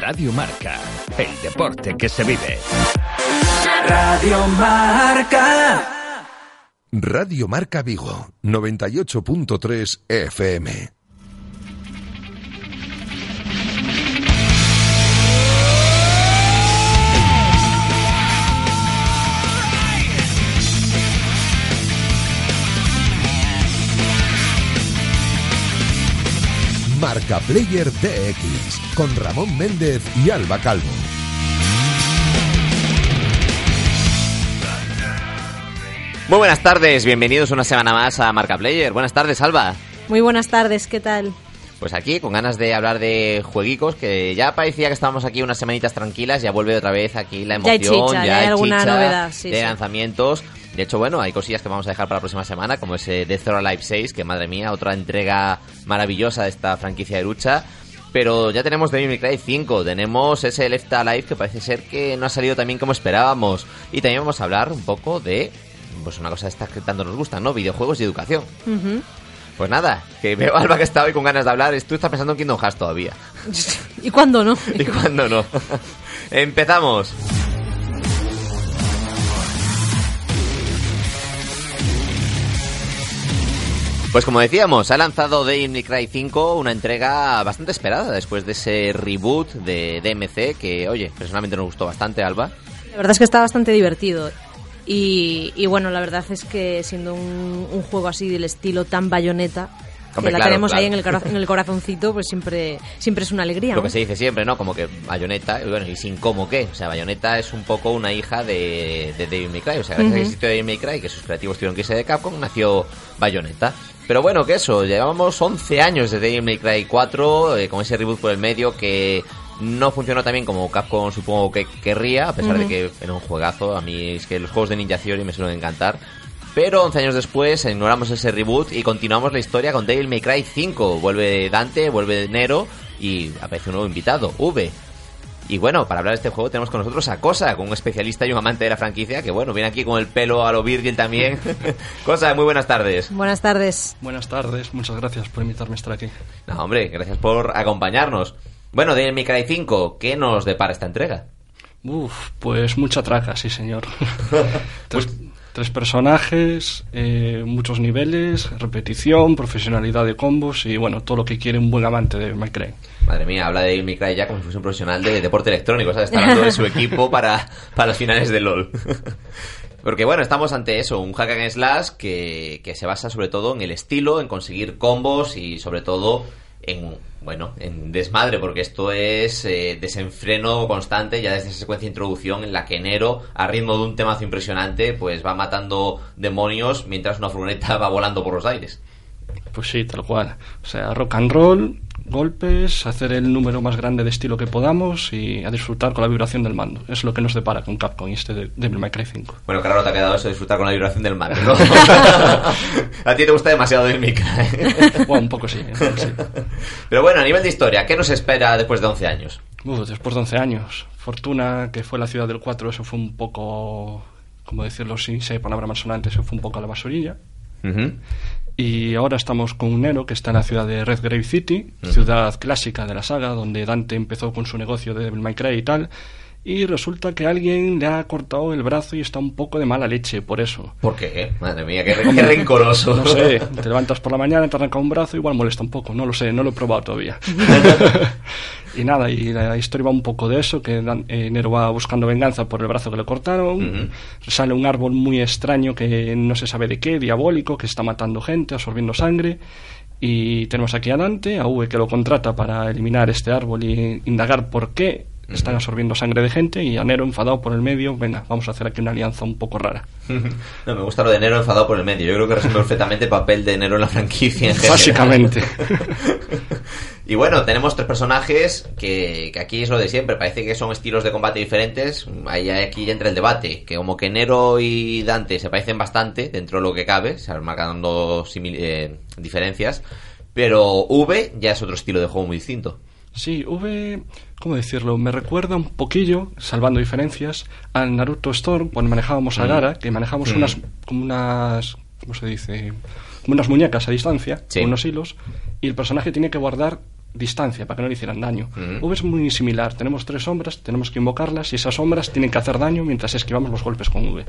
Radio Marca, el deporte que se vive. Radio Marca. Radio Marca Vigo, 98.3 FM. Marca Player DX con Ramón Méndez y Alba Calvo. Muy buenas tardes, bienvenidos una semana más a Marca Player. Buenas tardes, Alba. Muy buenas tardes, ¿qué tal? Pues aquí, con ganas de hablar de jueguicos, que ya parecía que estábamos aquí unas semanitas tranquilas, ya vuelve otra vez aquí la Ya hay emoción, chicha, ya hay alguna chicha novedad, sí, de sí. lanzamientos. De hecho, bueno, hay cosillas que vamos a dejar para la próxima semana, como ese Death or Alive 6, que madre mía, otra entrega maravillosa de esta franquicia de lucha. Pero ya tenemos Devil May Cry 5, tenemos ese Left Alive que parece ser que no ha salido tan bien como esperábamos. Y también vamos a hablar un poco de, pues una cosa de estas que tanto nos gustan, ¿no? Videojuegos y educación. Pues nada, que veo a Alba que está hoy con ganas de hablar. Tú estás pensando en Kingdom Hearts todavía. ¿Y cuándo no? ¿Y cuándo no? Empezamos. Pues como decíamos, ha lanzado Devil May Cry 5 una entrega bastante esperada después de ese reboot de DMC que, oye, personalmente nos gustó bastante, Alba. La verdad es que está bastante divertido. Y, y bueno, la verdad es que siendo un, un juego así del estilo tan bayoneta, Hombre, que la claro, tenemos ahí en el, cora- en el corazoncito, pues siempre, siempre es una alegría. Lo ¿no? que se dice siempre, ¿no? Como que Bayonetta, y bueno, y sin cómo qué. O sea, Bayonetta es un poco una hija de, de Devil May Cry. O sea, gracias a que Ujú. existió Devil May Cry, que sus creativos tuvieron que irse de Capcom, nació Bayonetta. Pero bueno, que eso, llevamos 11 años de Devil May Cry 4, eh, con ese reboot por el medio que no funcionó tan bien como Capcom supongo que querría, a pesar de que era un juegazo. A mí es que los juegos de Ninja Theory me suelen encantar. Pero 11 años después ignoramos ese reboot y continuamos la historia con Devil May Cry 5. Vuelve Dante, vuelve Nero y aparece un nuevo invitado, V. Y bueno, para hablar de este juego tenemos con nosotros a Cosa, con un especialista y un amante de la franquicia, que bueno, viene aquí con el pelo a lo Virgil también. Cosa, muy buenas tardes. Buenas tardes. Buenas tardes, muchas gracias por invitarme a estar aquí. No, hombre, gracias por acompañarnos. Bueno, May Cry 5, ¿qué nos depara esta entrega? Uf, pues mucha traca, sí señor. Pues tres, personajes, eh, muchos niveles, repetición, profesionalidad de combos y bueno, todo lo que quiere un buen amante de Minecraft. Madre mía, habla de Devil May Cry ya como si fuese un profesional de deporte electrónico, ¿sabes? Está hablando de su equipo para, para las finales de LOL. Porque bueno, estamos ante eso, un hack and slash que, que se basa sobre todo en el estilo, en conseguir combos y sobre todo en, bueno, en desmadre, porque esto es eh, desenfreno constante ya desde esa secuencia de introducción en la que Nero, a ritmo de un temazo impresionante, pues va matando demonios mientras una furgoneta va volando por los aires. Pues sí, tal cual. O sea, rock and roll, golpes, hacer el número más grande de estilo que podamos y a disfrutar con la vibración del mando. Es lo que nos depara con Capcom y este de Devil May Cry 5. Bueno, claro, te ha quedado eso, disfrutar con la vibración del mando, ¿no? a ti te gusta demasiado Devil May Cry. Bueno, un poco sí, un poco sí. Pero bueno, a nivel de historia, ¿qué nos espera después de 11 años? Uf, después de 11 años. Fortuna, que fue la ciudad del 4, eso fue un poco, como decirlo sin si hay palabra más sonante, eso fue un poco a la basurilla. Y ahora estamos con un Nero que está en la ciudad de Redgrave City, Ujú. ciudad clásica de la saga, donde Dante empezó con su negocio de Devil May Cry y tal. Y resulta que alguien le ha cortado el brazo y está un poco de mala leche por eso. ¿Por qué? Madre mía, qué, qué rencoroso. No sé, te levantas por la mañana, te arranca un brazo, igual molesta un poco, no lo sé, no lo he probado todavía. y nada, y la historia va un poco de eso, que Dan- eh, Nero va buscando venganza por el brazo que le cortaron, sale un árbol muy extraño que no se sabe de qué, diabólico, que está matando gente, absorbiendo sangre, y tenemos aquí a Dante, a V que lo contrata para eliminar este árbol y indagar por qué están absorbiendo sangre de gente y a Nero enfadado por el medio, venga, vamos a hacer aquí una alianza un poco rara. No, me gusta lo de Nero enfadado por el medio. Yo creo que resume perfectamente el papel de Nero en la franquicia. en. Básicamente. Y bueno, tenemos tres personajes que, que aquí es lo de siempre. Parece que son estilos de combate diferentes. Ahí aquí ya entra el debate. Que como que Nero y Dante se parecen bastante dentro de lo que cabe. Se van marcando eh, diferencias. Pero V ya es otro estilo de juego muy distinto. Sí, V, ¿cómo decirlo? Me recuerda un poquillo, salvando diferencias, al Naruto Storm, cuando manejábamos a Mm. Gara, que manejamos Mm. unas, como unas, ¿cómo se dice? Como unas muñecas a distancia, Sí. con unos hilos, y el personaje tiene que guardar distancia para que no le hicieran daño. Mm. V es muy similar, tenemos tres sombras, tenemos que invocarlas, y esas sombras tienen que hacer daño mientras esquivamos los golpes con V.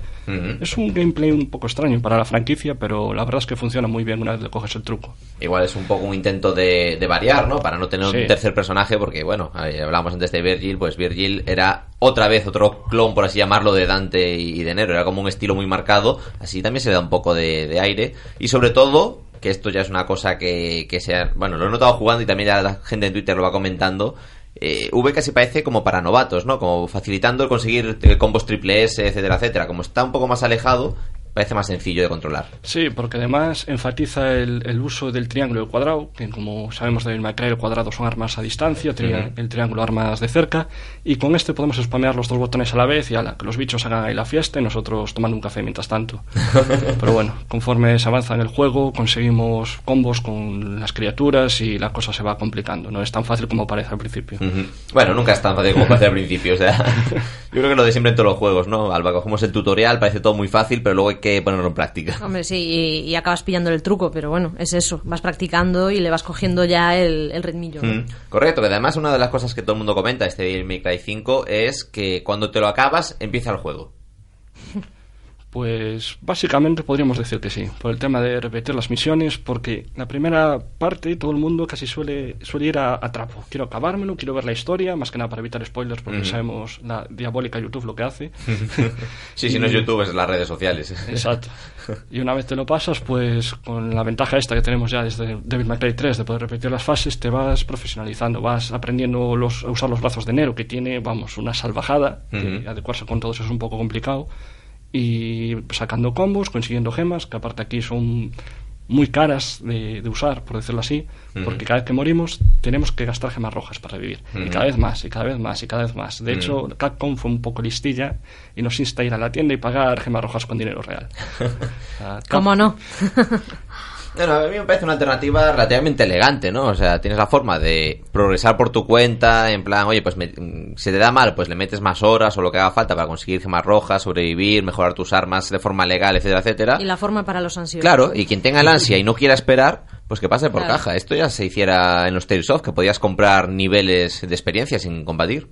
Es un gameplay un poco extraño para la franquicia, pero la verdad es que funciona muy bien una vez le coges el truco. Igual es un poco un intento de, de variar, ¿no? Para no tener Sí. un tercer personaje, porque bueno, hablábamos antes de Virgil, pues Virgil era otra vez otro clon, por así llamarlo, de Dante y de Nero. Era como un estilo muy marcado, así también se le da un poco de, de aire. Y sobre todo, que esto ya es una cosa que, que sea, bueno, lo he notado jugando y también ya la gente en Twitter lo va comentando. Eh, v casi parece como para novatos, ¿no? Como facilitando el conseguir eh, combos triple S, etcétera, etcétera. Como está un poco más alejado, parece más sencillo de controlar. Sí, porque además enfatiza el, el uso del triángulo y el cuadrado, que como sabemos de Cry, el cuadrado son armas a distancia, tri- Ujú. el triángulo armas de cerca, y con este podemos spamear los dos botones a la vez y ala, que los bichos hagan ahí la fiesta y nosotros tomando un café mientras tanto. Pero bueno, conforme se avanza en el juego, conseguimos combos con las criaturas y la cosa se va complicando. No es tan fácil como parece al principio. Ujú. Bueno, nunca es tan fácil como parece al principio. O sea, yo creo que lo de siempre en todos los juegos, ¿no? Alba, cogemos el tutorial, parece todo muy fácil, pero luego hay que ponerlo en práctica. Hombre, sí, y, y acabas pillando el truco, pero bueno, es eso. Vas practicando y le vas cogiendo ya el, el ritmillo. ¿no? Mm, Correcto, que además una de las cosas que todo el mundo comenta este Devil May Cry 5 es que cuando te lo acabas, empieza el juego. Pues básicamente podríamos decir que sí, por el tema de repetir las misiones, porque la primera parte todo el mundo casi suele, suele ir a, a trapo. Quiero acabármelo, quiero ver la historia, más que nada para evitar spoilers, porque sabemos la diabólica YouTube lo que hace. Sí, si no es YouTube, es las redes sociales. Exacto. Y una vez te lo pasas, pues con la ventaja esta que tenemos ya desde Devil May Cry 3 de poder repetir las fases, te vas profesionalizando, vas aprendiendo los, a usar los brazos de Nero, que tiene, vamos, una salvajada, que Ujú. adecuarse con todos es un poco complicado, y sacando combos, consiguiendo gemas, que aparte aquí son muy caras de, de usar, por decirlo así, porque cada vez que morimos tenemos que gastar gemas rojas para revivir. Y cada vez más, y cada vez más, y cada vez más. De Ujú. hecho, Capcom fue un poco listilla y nos insta a ir a la tienda y pagar gemas rojas con dinero real. ¿Cómo no? Bueno, a mí me parece una alternativa relativamente elegante, ¿no? O sea, tienes la forma de progresar por tu cuenta, en plan, oye, pues me- mm, se te da mal, pues le metes más horas o lo que haga falta para conseguir gemas rojas, sobrevivir, mejorar tus armas de forma legal, etcétera, etcétera. Y la forma para los ansiosos. Claro, y quien tenga el ansia y no quiera esperar, pues que pase por Claro. caja. Esto ya se hiciera en los Tales of, que podías comprar niveles de experiencia sin combatir.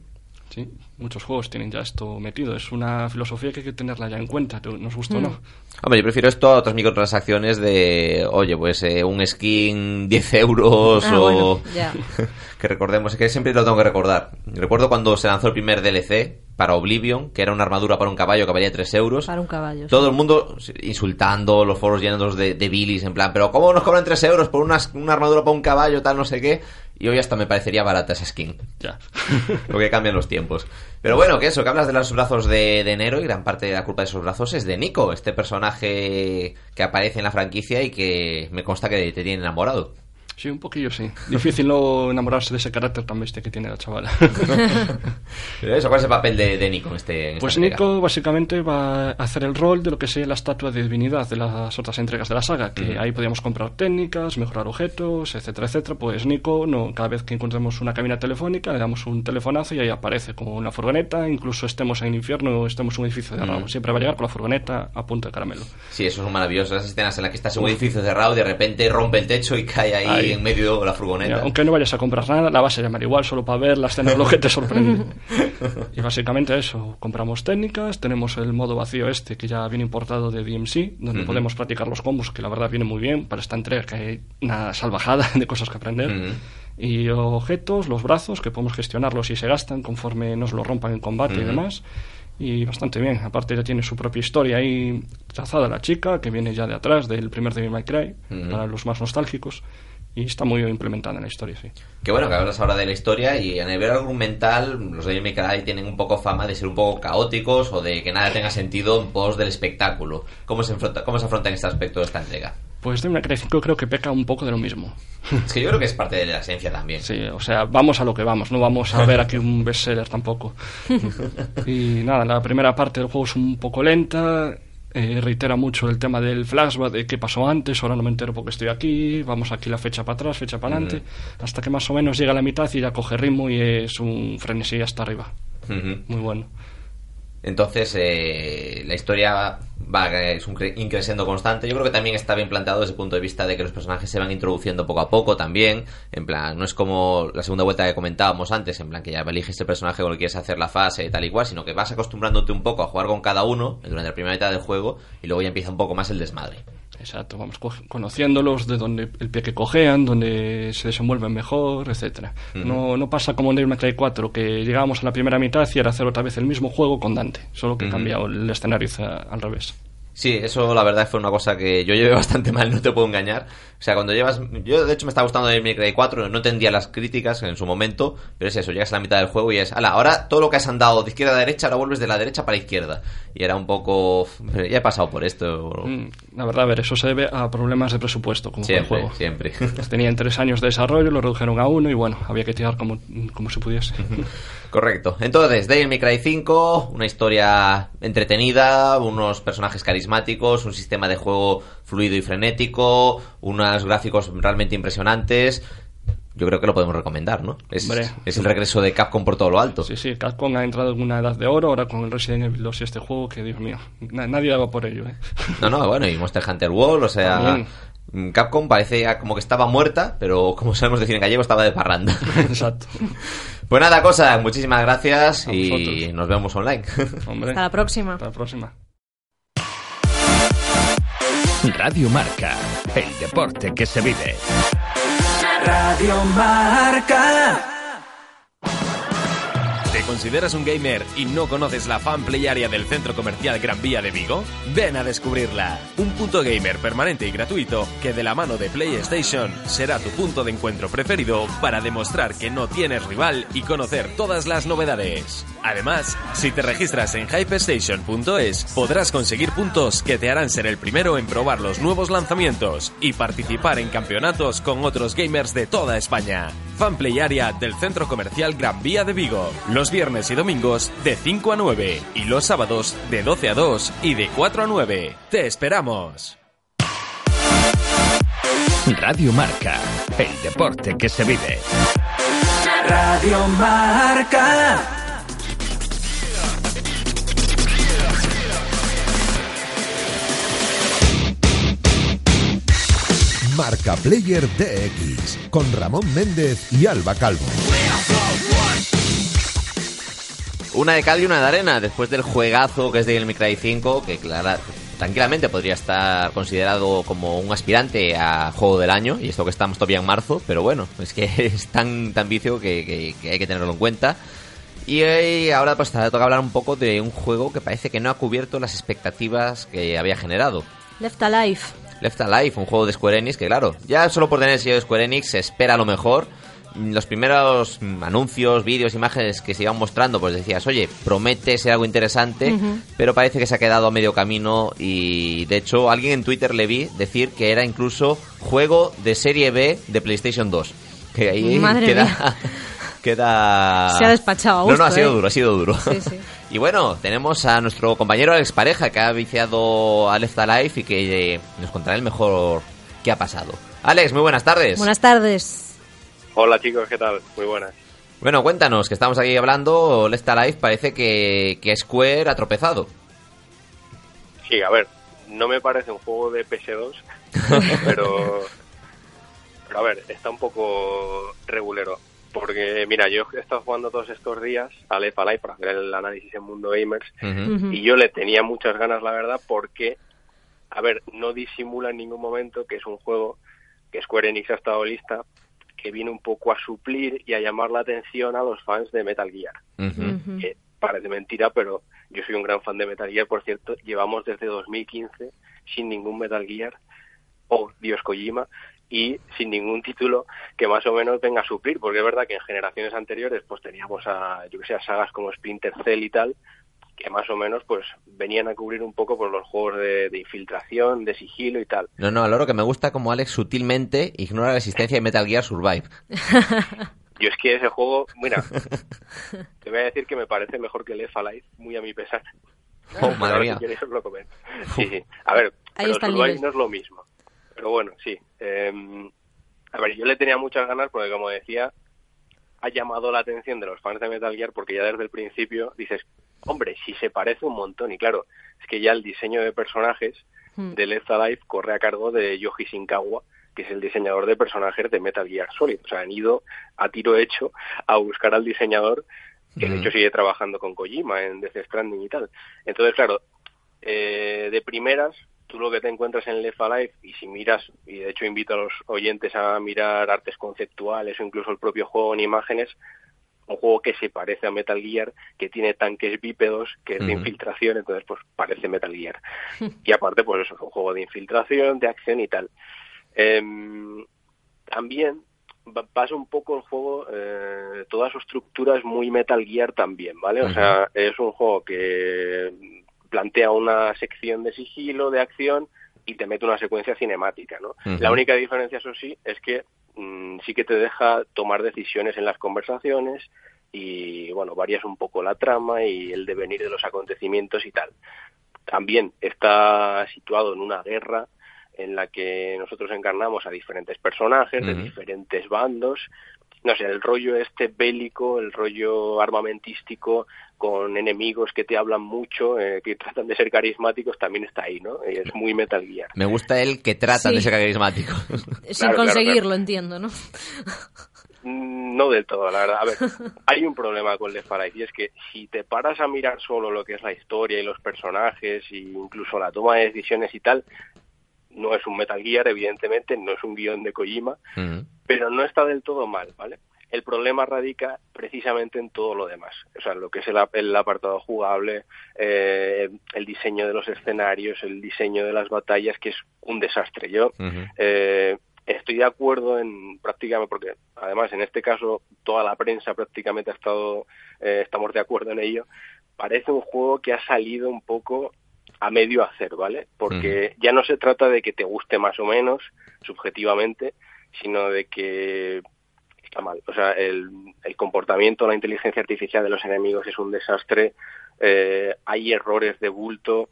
Sí, muchos juegos tienen ya esto metido. Es una filosofía que hay que tenerla ya en cuenta, nos gusta o Mm. no. Hombre, yo prefiero esto a otras microtransacciones de, oye, pues eh, un skin 10 euros Ah, o... bueno, ya. que recordemos, es que siempre lo tengo que recordar. Recuerdo cuando se lanzó el primer DLC para Oblivion, que era una armadura para un caballo que valía 3 euros. Para un caballo. Todo el mundo insultando, los foros llenos de, de bilis, en plan, pero ¿cómo nos cobran 3 euros por una, una armadura para un caballo, tal, no sé qué? Y hoy hasta me parecería barata esa skin. Ya. Porque cambian los tiempos. Pero bueno, que eso, que hablas de los brazos de, de Nero y gran parte de la culpa de esos brazos es de Nico, este personaje que aparece en la franquicia y que me consta que te tiene enamorado. Sí, un poquillo sí. Difícil no enamorarse de ese carácter tan bestia que tiene la chavala. Pero eso, ¿cuál es el papel de, de Nico en este en Pues entrega? Nico básicamente va a hacer el rol de lo que sea la estatua de divinidad de las otras entregas de la saga, que ahí podíamos comprar técnicas, mejorar objetos, etcétera, etcétera. Pues Nico, no, cada vez que encontremos una cabina telefónica, le damos un telefonazo y ahí aparece como una furgoneta, incluso estemos en el infierno o estemos en un edificio cerrado. Siempre va a llegar con la furgoneta a punto de caramelo. Sí, eso es maravilloso. Esas escenas en las que estás en un edificio cerrado y de repente rompe el techo y cae ahí, Ahí. En medio de la furgoneta. aunque no vayas a comprar nada, la vas a llamar igual solo para ver la escena de lo que te sorprende. y básicamente eso, compramos técnicas, tenemos el modo vacío este que ya viene importado de DMC, donde Ujú. podemos practicar los combos, que la verdad viene muy bien para esta entrega, que hay una salvajada de cosas que aprender. Ujú. Y objetos, los brazos, que podemos gestionarlos y se gastan conforme nos lo rompan en combate y Ujú. demás. Y bastante bien. Aparte ya tiene su propia historia ahí trazada la chica, que viene ya de atrás del primer Devil May Cry, Ujú. para los más nostálgicos. Y está muy implementada en la historia, sí. Que bueno, que hablas ahora de la historia y a nivel argumental los de May Cry tienen un poco fama de ser un poco caóticos o de que nada tenga sentido en pos del espectáculo. ¿Cómo se, enfrenta, cómo se afronta en este aspecto de esta entrega? Pues Devil May Cry 5 creo que peca un poco de lo mismo. Es que yo creo que es parte de la esencia también. Sí, o sea, vamos a lo que vamos, no vamos a ver aquí un bestseller tampoco. Y nada, la primera parte del juego es un poco lenta, eh, reitera mucho el tema del flashback de qué pasó antes, ahora no me entero porque estoy aquí, vamos aquí la fecha para atrás, fecha para adelante, hasta que más o menos llega a la mitad y ya coge ritmo y es un frenesí hasta arriba. Muy bueno. Entonces, eh, la historia va, es un cre- increciendo constante. Yo creo que también está bien planteado desde el punto de vista de que los personajes se van introduciendo poco a poco también. En plan, no es como la segunda vuelta que comentábamos antes, en plan que ya eliges el personaje con el que quieres hacer la fase y tal y cual, sino que vas acostumbrándote un poco a jugar con cada uno durante la primera mitad del juego y luego ya empieza un poco más el desmadre. Exacto, vamos co- conociéndolos, de donde el pie que cojean, donde se desenvuelven mejor, etcétera. no, no pasa como en Devil May Cry 4, que llegábamos a la primera mitad y era hacer otra vez el mismo juego con Dante, solo que cambiado el escenario al revés. Sí, eso la verdad fue una cosa que yo llevé bastante mal, no te puedo engañar. O sea, cuando llevas... Yo de hecho me estaba gustando Devil May Cry 4, no entendía las críticas en su momento, pero es eso, llegas a la mitad del juego y es, ala, ahora todo lo que has andado de izquierda a derecha, ahora vuelves de la derecha para la izquierda. Y era un poco... Ya he pasado por esto. Mm, La verdad, a ver, eso se debe a problemas de presupuesto como fue el Siempre, juego. siempre. Tenían tres años de desarrollo, lo redujeron a uno y bueno, había que tirar como, como se pudiese. Correcto. Entonces, Devil May Cry 5, una historia entretenida, unos personajes carismáticos, un sistema de juego fluido y frenético, unos gráficos realmente impresionantes. Yo creo que lo podemos recomendar, ¿no? Es, Hombre. es el regreso de Capcom por todo lo alto. Sí, sí, Capcom ha entrado en una edad de oro ahora con el Resident Evil 2 y este juego que, Dios mío, na- nadie daba por ello, ¿eh? No, no, bueno, y Monster Hunter World, o sea, También. mm, Capcom parece como que estaba muerta, pero como sabemos decir en gallego, estaba de parranda. Exacto. pues nada, cosa, muchísimas gracias y nos vemos online. Hombre. Hasta la próxima. Hasta la próxima. Radio Marca, el deporte que se vive. Radio Marca. ¿Te consideras un gamer y no conoces la fan play area del centro comercial Gran Vía de Vigo? Ven a descubrirla. Un punto gamer permanente y gratuito que de la mano de PlayStation será tu punto de encuentro preferido para demostrar que no tienes rival y conocer todas las novedades. Además, si te registras en hypestation.es podrás conseguir puntos que te harán ser el primero en probar los nuevos lanzamientos y participar en campeonatos con otros gamers de toda España. Fanplay Area del Centro Comercial Gran Vía de Vigo. Los viernes y domingos de 5 a 9 y los sábados de 12 a 2 y de 4 a 9. ¡Te esperamos! Radio Marca, el deporte que se vive. Radio Marca. Marca Player DX con Ramón Méndez y Alba Calvo. Una de cal y una de arena, después del juegazo que es Devil May Cry 5, que clara- tranquilamente podría estar considerado como un aspirante a juego del año, y esto que estamos todavía en marzo, pero bueno, es que es tan, tan vicio que, que- que hay que tenerlo en cuenta. Y eh, ahora pues toca hablar un poco de un juego que parece que no ha cubierto las expectativas que había generado. Left Alive. Left Alive, un juego de Square Enix que claro, ya solo por tener el sello de Square Enix se espera lo mejor. Mm, Los primeros mm, anuncios, vídeos, imágenes que se iban mostrando, pues decías, oye, promete ser algo interesante, pero parece que se ha quedado a medio camino y de hecho alguien en Twitter le vi decir que era incluso juego de serie B de PlayStation 2. Que ahí Madre queda... queda... Se ha despachado a No, no, ha gusto, sido ¿eh? duro, ha sido duro. Sí, sí. Y bueno, tenemos a nuestro compañero Alex Pareja que ha viciado a Left Alive y que eh, nos contará el mejor qué ha pasado. Alex, muy buenas tardes. Buenas tardes. Hola chicos, ¿qué tal? Muy buenas. Bueno, cuéntanos, que estamos aquí hablando, Left Alive parece que, que Square ha tropezado. Sí, a ver, no me parece un juego de PS2, pero, pero a ver, está un poco regulero. Porque, mira, yo he estado jugando todos estos días a Left Alive para hacer el análisis en Mundo Gamers y yo le tenía muchas ganas, la verdad, porque, a ver, no disimula en ningún momento que es un juego que Square Enix ha estado lista, que viene un poco a suplir y a llamar la atención a los fans de Metal Gear. Que parece mentira, pero yo soy un gran fan de Metal Gear, por cierto, llevamos desde 2015 sin ningún Metal Gear, o Dios Kojima, y sin ningún título que más o menos venga a suplir, porque es verdad que en generaciones anteriores pues teníamos a, yo que sé, a sagas como Splinter Cell y tal, que más o menos pues venían a cubrir un poco por los juegos de, de infiltración, de sigilo y tal. No, no, a lo que me gusta como Alex sutilmente ignora la existencia de Metal Gear Survive. Yo es que ese juego, mira, te voy a decir que me parece mejor que Left Alive, muy a mi pesar. Oh, madre mía. Si os lo comento. Sí, sí. A ver, Ahí pero está el Survive no es lo mismo. Pero bueno, sí. Eh, a ver, yo le tenía muchas ganas porque, como decía, ha llamado la atención de los fans de Metal Gear porque ya desde el principio dices, hombre, si se parece un montón. Y claro, es que ya el diseño de personajes Hmm. de Left Alive corre a cargo de Yoji Shinkawa, que es el diseñador de personajes de Metal Gear Solid. O sea, han ido a tiro hecho a buscar al diseñador, que de Ujú. hecho sigue trabajando con Kojima en Death Stranding y tal. Entonces, claro, eh, de primeras, tú lo que te encuentras en Left Alive, y si miras, y de hecho invito a los oyentes a mirar artes conceptuales o incluso el propio juego en imágenes, un juego que se parece a Metal Gear, que tiene tanques bípedos, que es de infiltración, entonces pues parece Metal Gear. Y aparte, pues eso, es un juego de infiltración, de acción y tal. Em, también va- pasa un poco el juego, eh, toda su estructura es muy Metal Gear también, ¿vale? O sea, es un juego que plantea una sección de sigilo, de acción, y te mete una secuencia cinemática, ¿no? La única diferencia, eso sí, es que mm, sí que te deja tomar decisiones en las conversaciones y, bueno, varias un poco la trama y el devenir de los acontecimientos y tal. También está situado en una guerra en la que nosotros encarnamos a diferentes personajes de diferentes bandos. No sé, el rollo este bélico, el rollo armamentístico, con enemigos que te hablan mucho, eh, que tratan de ser carismáticos, también está ahí, ¿no? Y es muy Metal Gear. Me gusta el que tratan Sí. de ser carismático. Sin claro, conseguirlo, claro. entiendo, ¿no? Mm, No del todo, la verdad. A ver, hay un problema con Left 4 Dead y es que si te paras a mirar solo lo que es la historia y los personajes e incluso la toma de decisiones y tal, no es un Metal Gear, evidentemente, no es un guion de Kojima, pero no está del todo mal, ¿vale? El problema radica precisamente en todo lo demás, o sea, lo que es el, el apartado jugable, eh, el diseño de los escenarios, el diseño de las batallas, que es un desastre. Yo eh, estoy de acuerdo en prácticamente, porque además en este caso toda la prensa prácticamente ha estado, eh, estamos de acuerdo en ello, parece un juego que ha salido un poco a medio hacer, ¿vale? Porque ya no se trata de que te guste más o menos, subjetivamente, sino de que está mal. O sea, el, el comportamiento, la inteligencia artificial de los enemigos es un desastre, eh, hay errores de bulto,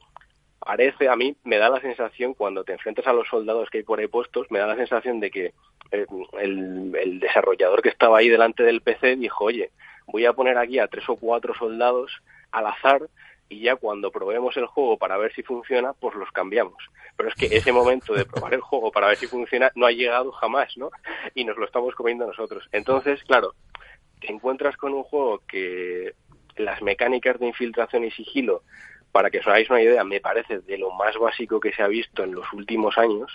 parece, a mí me da la sensación, cuando te enfrentas a los soldados que hay por ahí puestos, me da la sensación de que eh, el, el desarrollador que estaba ahí delante del PC dijo, oye, voy a poner aquí a tres o cuatro soldados al azar y ya cuando probemos el juego para ver si funciona, pues los cambiamos. Pero es que ese momento de probar el juego para ver si funciona no ha llegado jamás, ¿no? Y nos lo estamos comiendo nosotros. Entonces, claro, te encuentras con un juego que las mecánicas de infiltración y sigilo, para que os hagáis una idea, me parece de lo más básico que se ha visto en los últimos años.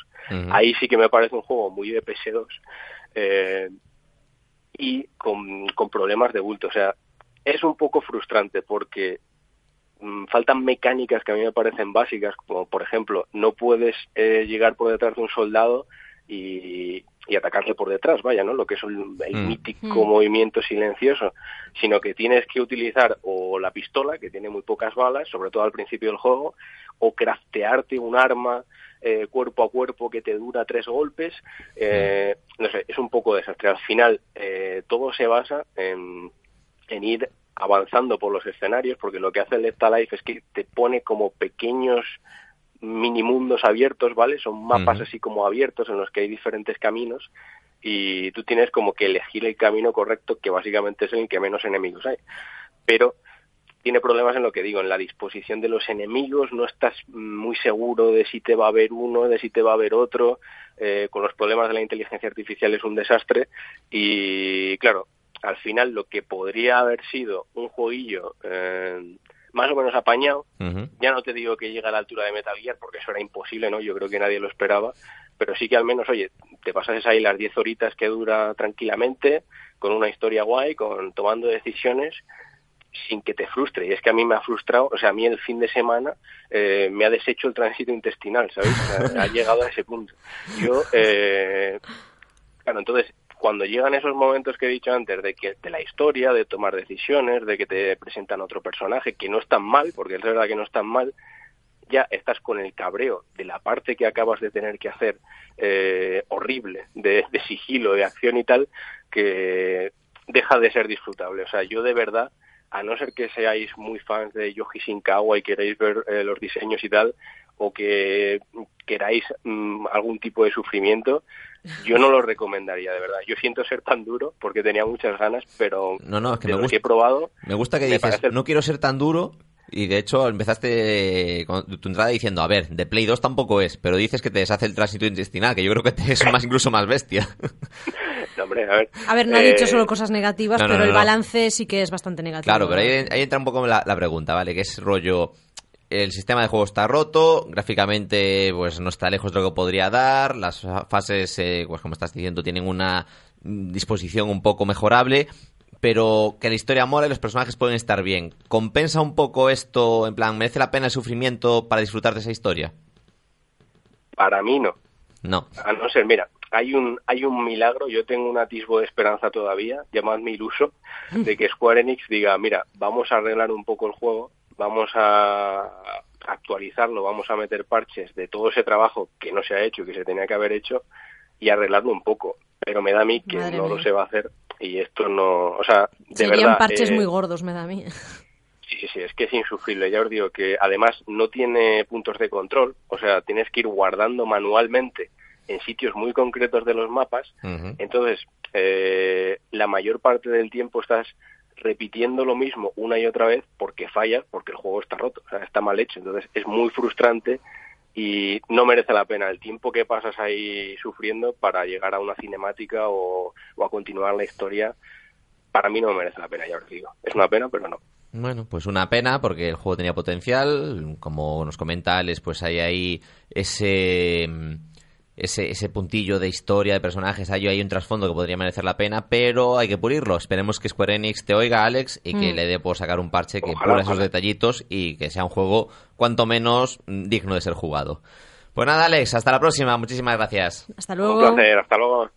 Ahí sí que me parece un juego muy de PS2 eh, y con, con problemas de bulto. O sea, es un poco frustrante porque faltan mecánicas que a mí me parecen básicas, como por ejemplo, no puedes eh, llegar por detrás de un soldado y, y atacarle por detrás, vaya, ¿no? Lo que es el, el Mm. mítico Mm. movimiento silencioso, sino que tienes que utilizar o la pistola, que tiene muy pocas balas, sobre todo al principio del juego, o craftearte un arma eh, cuerpo a cuerpo que te dura tres golpes. eh, no sé, es un poco desastre. Al final, eh, todo se basa en, en ir avanzando por los escenarios, porque lo que hace el Left Alive es que te pone como pequeños mini mundos abiertos, ¿vale? Son mapas así como abiertos en los que hay diferentes caminos y tú tienes como que elegir el camino correcto, que básicamente es el que menos enemigos hay. Pero tiene problemas en lo que digo, en la disposición de los enemigos, no estás muy seguro de si te va a haber uno, de si te va a haber otro, eh, con los problemas de la inteligencia artificial es un desastre y claro, al final lo que podría haber sido un jueguillo eh, más o menos apañado, ya no te digo que llegue a la altura de Metal Gear porque eso era imposible, ¿no? Yo creo que nadie lo esperaba, pero sí que al menos, oye, te pasas ahí las 10 horitas que dura tranquilamente, con una historia guay, con tomando decisiones sin que te frustre. Y es que a mí me ha frustrado, o sea, a mí el fin de semana eh, me ha deshecho el tránsito intestinal, ¿sabéis? O sea, ha llegado a ese punto. Yo, eh, claro, entonces, cuando llegan esos momentos que he dicho antes, de que de la historia, de tomar decisiones, de que te presentan otro personaje, que no están mal, porque es verdad que no están mal, ya estás con el cabreo de la parte que acabas de tener que hacer eh, horrible, de, de sigilo, de acción y tal, que deja de ser disfrutable. O sea, yo de verdad, a no ser que seáis muy fans de Yoji Shinkawa y queréis ver eh, los diseños y tal, o que queráis mm, algún tipo de sufrimiento, yo no lo recomendaría, de verdad. Yo siento ser tan duro porque tenía muchas ganas, pero No, no, es que de me lo gusta- que he probado... Me gusta que me dices, parece- no quiero ser tan duro. Y de hecho empezaste con tu entrada diciendo, a ver, de Play 2 tampoco es, pero dices que te deshace el tránsito intestinal, que yo creo que te es más incluso más bestia. No, hombre, a ver... A ver, no ha eh, dicho solo cosas negativas, no, no, pero no, el no. balance sí que es bastante negativo. Claro, pero ahí, ahí entra un poco la, la pregunta, ¿vale? Que es rollo, el sistema de juego está roto, gráficamente pues no está lejos de lo que podría dar, las fases, eh, pues como estás diciendo, tienen una disposición un poco mejorable, pero que la historia mola y los personajes pueden estar bien. ¿Compensa un poco esto, en plan, merece la pena el sufrimiento para disfrutar de esa historia? Para mí no. No. A no ser, mira, hay un, hay un milagro, yo tengo un atisbo de esperanza todavía, llamadme iluso, de que Square Enix diga, mira, vamos a arreglar un poco el juego, vamos a actualizarlo, vamos a meter parches de todo ese trabajo que no se ha hecho y que se tenía que haber hecho y arreglarlo un poco. Pero me da a mí que Madre no mía. lo se va a hacer y esto no, o sea, de Serían verdad. parches eh, muy gordos, me da a mí. Sí, sí, sí, es que es insufrible. Ya os digo que además no tiene puntos de control, o sea, tienes que ir guardando manualmente en sitios muy concretos de los mapas. Entonces, eh, la mayor parte del tiempo estás repitiendo lo mismo una y otra vez porque fallas, porque el juego está roto, o sea, está mal hecho. Entonces, es muy frustrante y no merece la pena el tiempo que pasas ahí sufriendo para llegar a una cinemática o, o a continuar la historia. Para mí no merece la pena, ya os digo. Es una pena, pero no. Bueno, pues una pena porque el juego tenía potencial. Como nos comenta Alex, pues hay ahí ese, ese, ese puntillo de historia, de personajes. Hay ahí un trasfondo que podría merecer la pena, pero hay que pulirlo. Esperemos que Square Enix te oiga, Alex, y que Mm. le dé por sacar un parche que Ojalá, pula esos ojalá. detallitos y que sea un juego cuanto menos digno de ser jugado. Pues nada, Alex, hasta la próxima. Muchísimas gracias. Hasta Un luego. placer, hasta luego.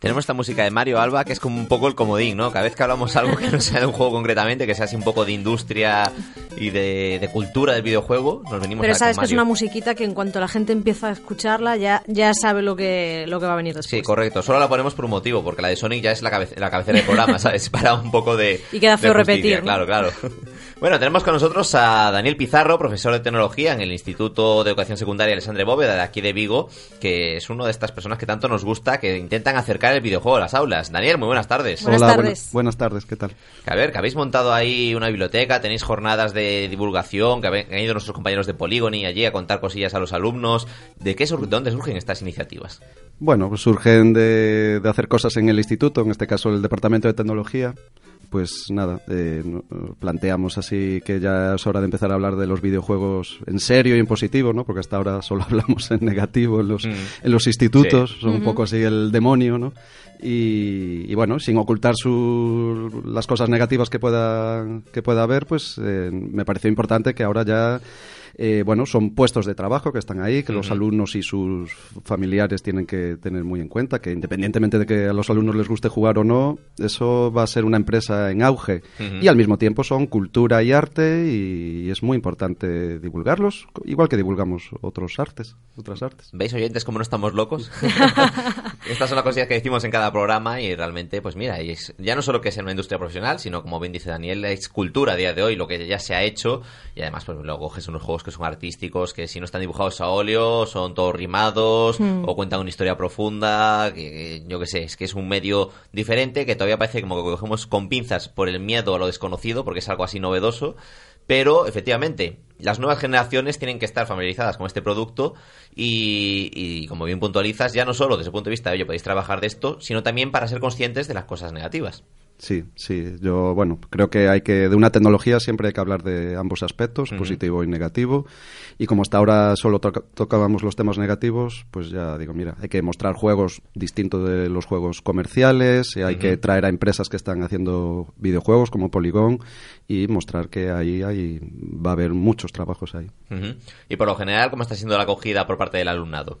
Tenemos esta música de Mario Alba que es como un poco el comodín, ¿no? Cada vez que hablamos algo que no sea de un juego concretamente, que sea así un poco de industria y de, de cultura del videojuego, nos venimos Pero a sabes con que es Mario. una musiquita que en cuanto la gente empieza a escucharla ya, ya sabe lo que, lo que va a venir después. Sí, correcto. Solo la ponemos por un motivo, porque la de Sonic ya es la, cabece- la cabecera del programa, ¿sabes? Para un poco de. Y queda feo repetir, ¿no? Claro, claro. Bueno, tenemos con nosotros a Daniel Pizarro, profesor de tecnología en el Instituto de Educación Secundaria Alexandre Bóveda de aquí de Vigo, que es uno de estas personas que tanto nos gusta, que intentan acercar el videojuego a las aulas. Daniel, muy buenas tardes. Buenas Hola, tardes. buenas- buenas tardes, ¿qué tal? Que a ver, que habéis montado ahí una biblioteca, tenéis jornadas de divulgación, que han ido nuestros compañeros de Polygony allí a contar cosillas a los alumnos. ¿De qué sur- de dónde surgen estas iniciativas? Bueno, pues surgen de, de hacer cosas en el instituto, en este caso el Departamento de Tecnología. Pues nada, eh, planteamos así que ya es hora de empezar a hablar de los videojuegos en serio y en positivo, ¿no? Porque hasta ahora solo hablamos en negativo en los, Mm. en los institutos, Sí. son un poco así el demonio, ¿no? Y, y bueno, sin ocultar su, las cosas negativas que pueda, que pueda haber, pues eh, me pareció importante que ahora ya eh, bueno, son puestos de trabajo que están ahí, que los alumnos y sus familiares tienen que tener muy en cuenta, que independientemente de que a los alumnos les guste jugar o no, eso va a ser una empresa en auge. Y al mismo tiempo son cultura y arte y es muy importante divulgarlos, igual que divulgamos otros artes, otras artes. ¿Veis, oyentes, cómo no estamos locos? Estas son las cosillas que decimos en cada programa y realmente, pues mira, es, ya no solo que es en una industria profesional, sino como bien dice Daniel, es cultura a día de hoy, lo que ya se ha hecho y además, pues luego coges unos juegos que son artísticos, que si no están dibujados a óleo, son todos rimados Mm. o cuentan una historia profunda, que, que yo qué sé, es que es un medio diferente que todavía parece como que cogemos con pinzas por el miedo a lo desconocido, porque es algo así novedoso. Pero efectivamente, las nuevas generaciones tienen que estar familiarizadas con este producto y, como bien puntualizas, ya no solo desde el punto de vista de, oye, podéis trabajar de esto, sino también para ser conscientes de las cosas negativas. Sí, sí. Yo, bueno, creo que hay que, de una tecnología siempre hay que hablar de ambos aspectos, positivo y negativo. Y como hasta ahora solo toca- tocábamos los temas negativos, pues ya digo, mira, hay que mostrar juegos distintos de los juegos comerciales, y hay que traer a empresas que están haciendo videojuegos como Polygon y mostrar que ahí hay, va a haber muchos trabajos ahí. Y por lo general, ¿cómo está siendo la acogida por parte del alumnado?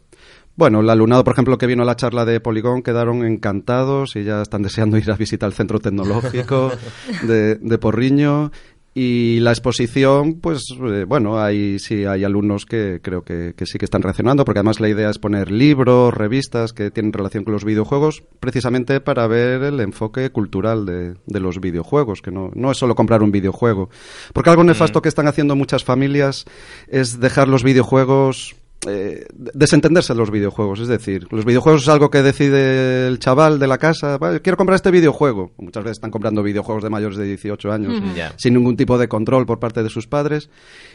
Bueno, el alumnado, por ejemplo, que vino a la charla de Polygon quedaron encantados y ya están deseando ir a visitar el centro tecnológico de, de Porriño. Y la exposición, pues eh, bueno, hay, sí hay alumnos que creo que, que sí que están reaccionando, porque además la idea es poner libros, revistas que tienen relación con los videojuegos, precisamente para ver el enfoque cultural de, de los videojuegos, que no, no es solo comprar un videojuego. Porque algo nefasto que están haciendo muchas familias es dejar los videojuegos eh, desentenderse de los videojuegos. Es decir, los videojuegos es algo que decide el chaval de la casa. "Vale, quiero comprar este videojuego. Muchas veces están comprando videojuegos de mayores de 18 años sin ningún tipo de control por parte de sus padres.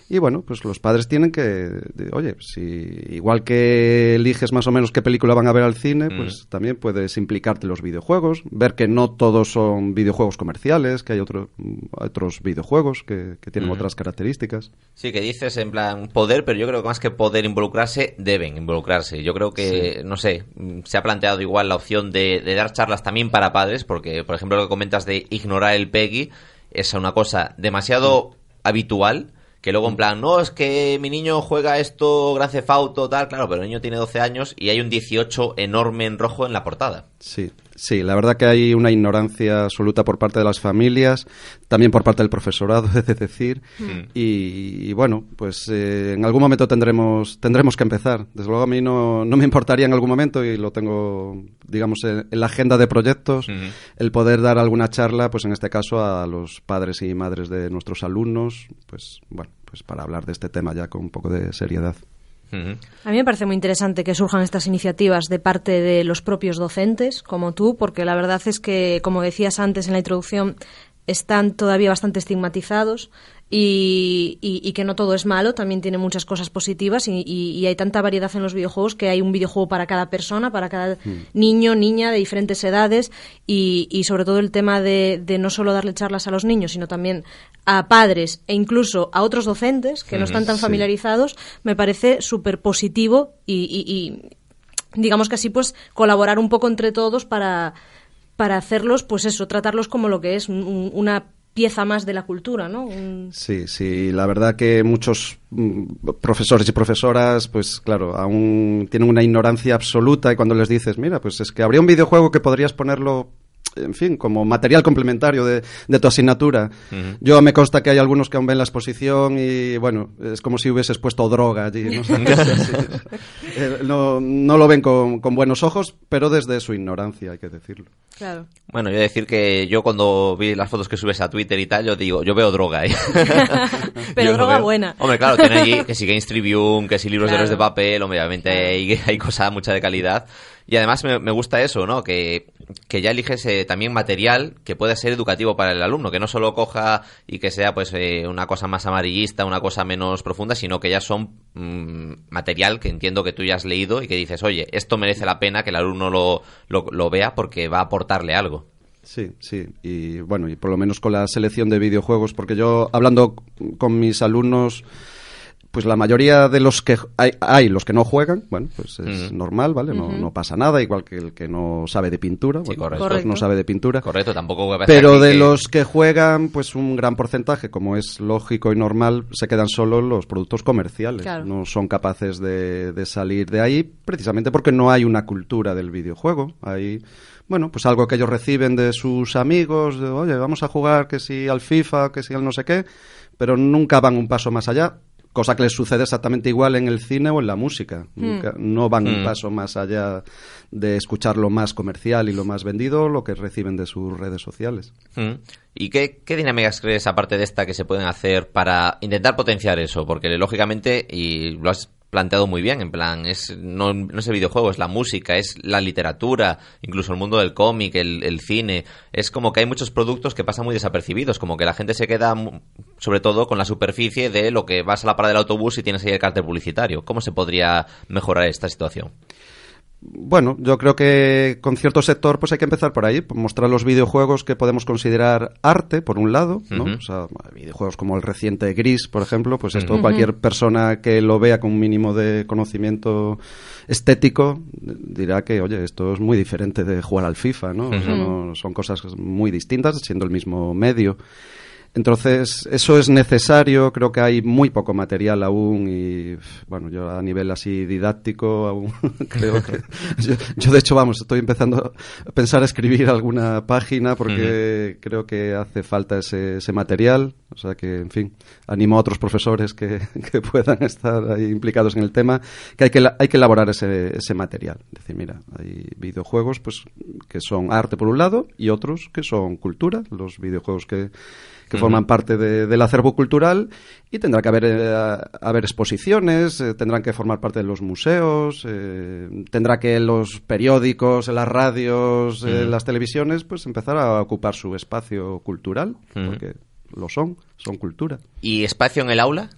Y bueno, pues los padres tienen que, de- oye, si igual que eliges más o menos qué película van a ver al cine, pues también puedes implicarte en los videojuegos, ver que no todos son videojuegos comerciales, que hay otro- otros videojuegos que, que tienen otras características. Sí, que dices en plan poder, pero yo creo que más que poder involucrarse, deben involucrarse. Yo creo que, no sé, se ha planteado igual la opción de, de dar charlas también para padres, porque, por ejemplo, lo que comentas de ignorar el PEGI es una cosa demasiado habitual. Que luego en plan, no, es que mi niño juega esto, Grand Theft Auto, tal, claro, pero el niño tiene 12 años y hay un 18 enorme en rojo en la portada. Sí, sí, la verdad que hay una ignorancia absoluta por parte de las familias, también por parte del profesorado, es de decir, Mm. y, y bueno, pues eh, en algún momento tendremos tendremos que empezar. Desde luego a mí no, no me importaría en algún momento, y lo tengo, digamos, en, en la agenda de proyectos, el poder dar alguna charla, pues en este caso a los padres y madres de nuestros alumnos, pues bueno, pues para hablar de este tema ya con un poco de seriedad. A mí me parece muy interesante que surjan estas iniciativas de parte de los propios docentes, como tú, porque la verdad es que, como decías antes en la introducción, están todavía bastante estigmatizados y, y- y que no todo es malo, también tiene muchas cosas positivas y, y- y hay tanta variedad en los videojuegos que hay un videojuego para cada persona, para cada niño, niña de diferentes edades y, y sobre todo el tema de, de no solo darle charlas a los niños, sino también a padres e incluso a otros docentes que no están tan Sí. familiarizados, me parece súper positivo y, y- y digamos que así pues colaborar un poco entre todos para, para hacerlos, pues eso, tratarlos como lo que es, un- un- una pieza más de la cultura, ¿no? Sí, sí, la verdad que muchos mm, profesores y profesoras, pues claro, aún tienen una ignorancia absoluta y cuando les dices, mira, pues es que habría un videojuego que podrías ponerlo, en fin, como material complementario de, de tu asignatura. Yo me consta que hay algunos que aún ven la exposición y, bueno, es como si hubieses puesto droga allí, ¿no? Sí. Eh, no, no lo ven con, con buenos ojos, pero desde su ignorancia, hay que decirlo. Claro. Bueno, yo decir que yo cuando vi las fotos que subes a Twitter y tal, yo digo, yo veo droga ahí. Pero Yo droga buena. Hombre, claro, tiene allí que si Games Tribune, que si libros de héroes de papel, obviamente hay, hay cosa mucha de calidad. Y además me, me gusta eso, ¿no? Que, que ya eliges eh, también material que pueda ser educativo para el alumno, que no solo coja y que sea pues eh, una cosa más amarillista, una cosa menos profunda, sino que ya son mm, material que entiendo que tú ya has leído y que dices, oye, esto merece la pena que el alumno lo, lo, lo vea porque va a aportarle algo. Sí, sí, y bueno, y por lo menos con la selección de videojuegos, porque yo hablando con mis alumnos, pues la mayoría de los que hay, hay los que no juegan, bueno, pues es Ujú. normal, ¿vale? No, pasa nada, igual que el que no sabe de pintura, bueno, correcto. pues no sabe de pintura. Correcto, tampoco voy a Pero de que- los que juegan, pues un gran porcentaje, como es lógico y normal, se quedan solo los productos comerciales. Claro. No son capaces de, de salir de ahí, precisamente porque no hay una cultura del videojuego. Hay, bueno, pues algo que ellos reciben de sus amigos, de, oye, vamos a jugar que si al FIFA, que si al no sé qué, pero nunca van un paso más allá. Cosa que les sucede exactamente igual en el cine o en la música. Nunca- no van un Mm. paso más allá de escuchar lo más comercial y lo más vendido, lo que reciben de sus redes sociales. Mm. ¿Y qué, qué dinámicas crees, aparte de esta, que se pueden hacer para intentar potenciar eso? Porque lógicamente, y lo has planteado muy bien, en plan, es no, no es el videojuego, es la música, es la literatura, incluso el mundo del cómic, el, el cine. Es como que hay muchos productos que pasan muy desapercibidos, como que la gente se queda sobre todo con la superficie de lo que vas a la parada del autobús y tienes ahí el cartel publicitario. ¿Cómo se podría mejorar esta situación? bueno, yo creo que con cierto sector pues hay que empezar por ahí, mostrar los videojuegos que podemos considerar arte, por un lado, ¿no? O sea, videojuegos como el reciente Gris, por ejemplo, pues esto cualquier persona que lo vea con un mínimo de conocimiento estético dirá que, oye, esto es muy diferente de jugar al FIFA, ¿no? O sea, Ujú. no- son cosas muy distintas, siendo el mismo medio. Entonces, eso es necesario, creo que hay muy poco material aún y, bueno, yo a nivel así didáctico aún creo que... Yo, yo, de hecho, vamos, estoy empezando a pensar a escribir alguna página porque creo que hace falta ese, ese material, o sea que, en fin, animo a otros profesores que, que puedan estar ahí implicados en el tema, que hay que, hay que elaborar ese, ese material. Es decir, mira, hay videojuegos pues que son arte por un lado y otros que son cultura, los videojuegos que que forman parte de- del acervo cultural y tendrá que haber, eh, haber exposiciones, eh, tendrán que formar parte de los museos, eh, tendrá que los periódicos, las radios, las televisiones, pues empezar a ocupar su espacio cultural, porque lo son, son cultura. ¿Y espacio en el aula?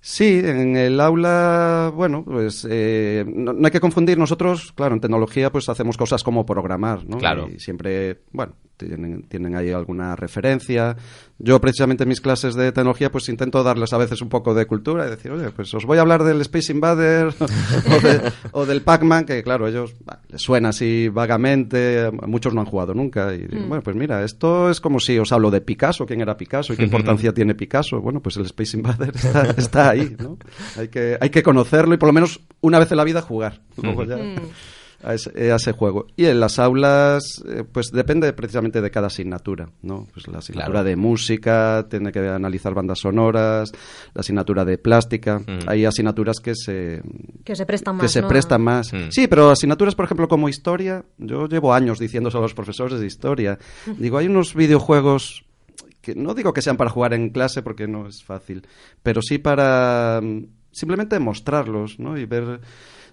Sí, en el aula, bueno, pues eh, no, no hay que confundir. Nosotros, claro, en tecnología, pues hacemos cosas como programar, ¿no? Claro. Y siempre, bueno, tienen, tienen ahí alguna referencia. Yo, precisamente, en mis clases de tecnología, pues intento darles a veces un poco de cultura y decir, oye, pues os voy a hablar del Space Invader o, de- o del Pac-Man, que claro, ellos bah, les suena así vagamente, muchos no han jugado nunca. Y digo, Mm. bueno, pues mira, esto es como si os hablo de Picasso, quién era Picasso y qué importancia tiene Picasso. Bueno, pues el Space Invader está, está ahí, ¿no? Hay que, hay que conocerlo y por lo menos una vez en la vida jugar. Luego ya a ese, a ese juego. Y en las aulas, eh, pues depende precisamente de cada asignatura, ¿no? Pues la asignatura Claro. de música, tiene que analizar bandas sonoras, la asignatura de plástica. Hay asignaturas que se, Que se prestan que más, se ¿no? prestan más. Mm. Sí, pero asignaturas, por ejemplo, como historia, yo llevo años diciéndose a los profesores de historia. Digo, hay unos videojuegos que no digo que sean para jugar en clase porque no es fácil, pero sí para mm, simplemente mostrarlos, ¿no? Y ver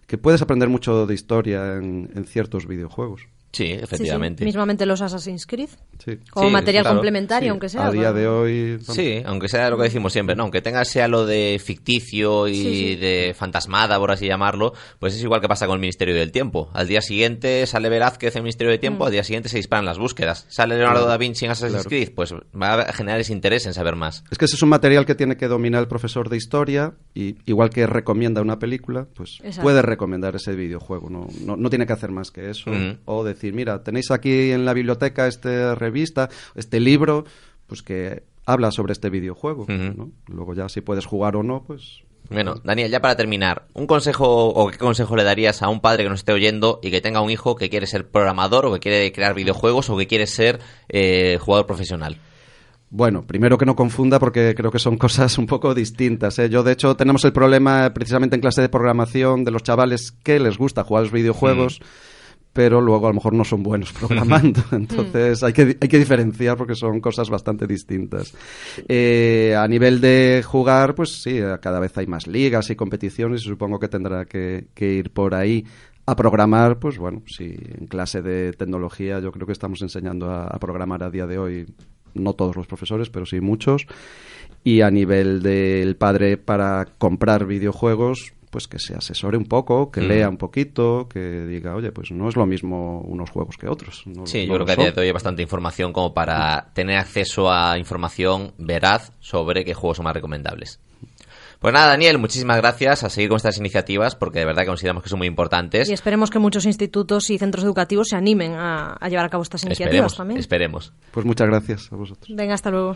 que puedes aprender mucho de historia en, ciertos videojuegos. Sí, Sí, sí, efectivamente. Mismamente los Assassin's Creed. Sí. Como Sí, material claro. complementario, Sí, aunque sea. A día de hoy... vamos, Sí, aunque sea lo que decimos siempre, ¿no? Aunque tenga sea lo de ficticio y Sí, sí. de fantasmada, por así llamarlo, pues es igual que pasa con el Ministerio del Tiempo. Al día siguiente sale Velázquez en el Ministerio del Tiempo, Mm. al día siguiente se disparan las búsquedas. Sale Leonardo Claro, da Vinci en Assassin's claro. Creed, pues va a generar ese interés en saber más. Es que ese es un material que tiene que dominar el profesor de historia y igual que recomienda una película, pues Exacto. puede recomendar ese videojuego. No, no, no tiene que hacer más que eso. Ujú. O decir, mira, tenéis aquí en la biblioteca esta revista, este libro, pues que habla sobre este videojuego. Luego ya si puedes jugar o no, pues... Bueno, Daniel, ya para terminar, ¿un consejo o qué consejo le darías a un padre que nos esté oyendo y que tenga un hijo que quiere ser programador o que quiere crear videojuegos o que quiere ser eh, jugador profesional? Bueno, primero que no confunda porque creo que son cosas un poco distintas. ¿eh? Yo, de hecho, tenemos el problema precisamente en clase de programación de los chavales que les gusta jugar a los videojuegos, pero luego a lo mejor no son buenos programando. Entonces hay que, hay que diferenciar porque son cosas bastante distintas. Eh, a nivel de jugar, pues sí, cada vez hay más ligas y competiciones y supongo que tendrá que, que ir por ahí. A programar, pues bueno, sí, en clase de tecnología yo creo que estamos enseñando a, a programar a día de hoy no todos los profesores, pero sí muchos. Y a nivel del padre para comprar videojuegos, pues que se asesore un poco, que Mm. lea un poquito, que diga, oye, pues no es lo mismo unos juegos que otros. No- Sí, no yo creo que a día de hoy hay bastante información como para tener acceso a información veraz sobre qué juegos son más recomendables. Pues nada, Daniel, muchísimas gracias a seguir con estas iniciativas porque de verdad que consideramos que son muy importantes. Y esperemos que muchos institutos y centros educativos se animen a, a llevar a cabo estas iniciativas Esperemos, también. esperemos. Pues muchas gracias a vosotros. Venga, hasta luego.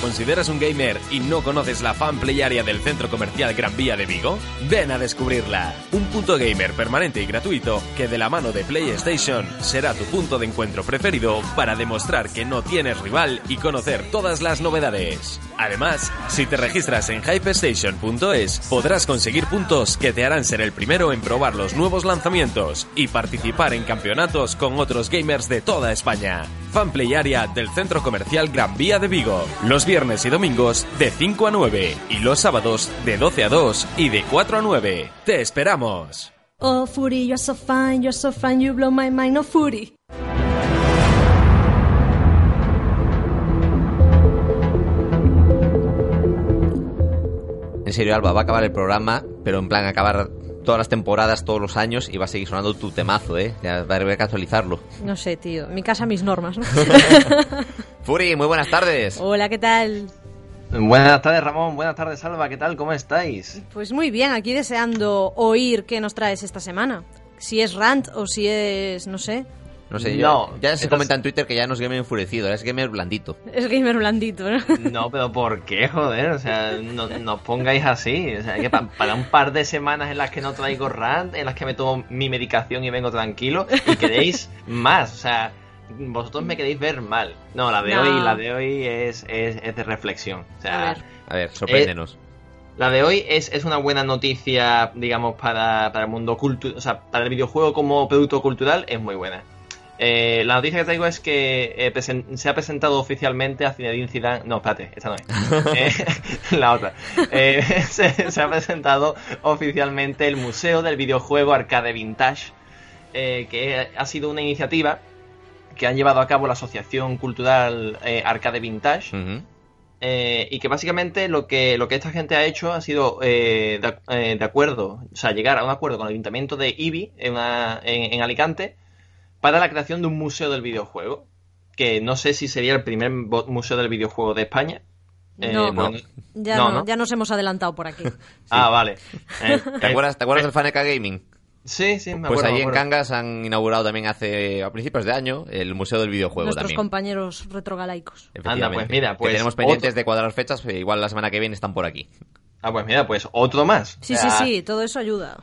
¿Te consideras un gamer y no conoces la fan play área del centro comercial Gran Vía de Vigo? Ven a descubrirla. Un punto gamer permanente y gratuito que de la mano de PlayStation será tu punto de encuentro preferido para demostrar que no tienes rival y conocer todas las novedades. Además, si te registras en hypestation.es podrás conseguir puntos que te harán ser el primero en probar los nuevos lanzamientos y participar en campeonatos con otros gamers de toda España. Fanplay Area del Centro Comercial Gran Vía de Vigo. Los viernes y domingos de 5 a 9 y los sábados de 12 a 2 y de 4 a 9. ¡Te esperamos! Oh, Fury, you're so fine, you're so fine, you blow my mind, oh, Fury. En serio, Alba, va a acabar el programa, pero en plan acabar todas las temporadas, todos los años y va a seguir sonando tu temazo, ¿eh? Ya va a haber que actualizarlo. No sé, tío. Mi casa, mis normas, ¿no? Furi, muy buenas tardes. Hola, ¿qué tal? Buenas tardes, Ramón. Buenas tardes, Alba. ¿Qué tal? ¿Cómo estáis? Pues muy bien, aquí deseando oír qué nos traes esta semana. Si es rant o si es, no sé. No sé, yo, ya se comenta en Twitter que ya no es gamer enfurecido, ahora es gamer blandito. Es gamer blandito, ¿no? No, pero ¿por qué, joder? O sea, no, no os pongáis así. O sea, que pa- para un par de semanas en las que no traigo rant, en las que me tomo mi medicación y vengo tranquilo, y queréis más. O sea, vosotros me queréis ver mal. No, la de No. hoy, la de hoy es, es, es de reflexión. O sea, A ver. A ver, sorpréndenos. La de hoy es, es una buena noticia, digamos, para, para el mundo cultural, o sea, para el videojuego como producto cultural es muy buena. Eh, la noticia que traigo es que eh, se ha presentado oficialmente a Zinedine Zidane... No, espérate, esta no es. Eh, la otra. Eh, se, se ha presentado oficialmente el Museo del Videojuego Arcade Vintage, eh, que ha sido una iniciativa que han llevado a cabo la Asociación Cultural Arcade Vintage, eh, y que básicamente lo que, lo que esta gente ha hecho ha sido eh, de, de acuerdo, o sea, llegar a un acuerdo con el ayuntamiento de Ibi en, una- en- en Alicante para la creación de un museo del videojuego, que no sé si sería el primer museo del videojuego de España. Eh, No. bueno, Ya, no, no, ¿no? ya nos hemos adelantado por aquí. Ah, vale. Eh, ¿Te acuerdas, ¿te acuerdas del Faneca Gaming? Sí, sí, me Pues acuerdo. ahí me en. Cangas han inaugurado también hace a principios de año el Museo del Videojuego Nuestros también. compañeros retrogalaicos. Anda, pues mira, Que pues tenemos pendientes otro- de cuadrar fechas, pero igual la semana que viene están por aquí. Ah, pues mira, pues otro más. Sí, O sí, sí, todo eso ayuda.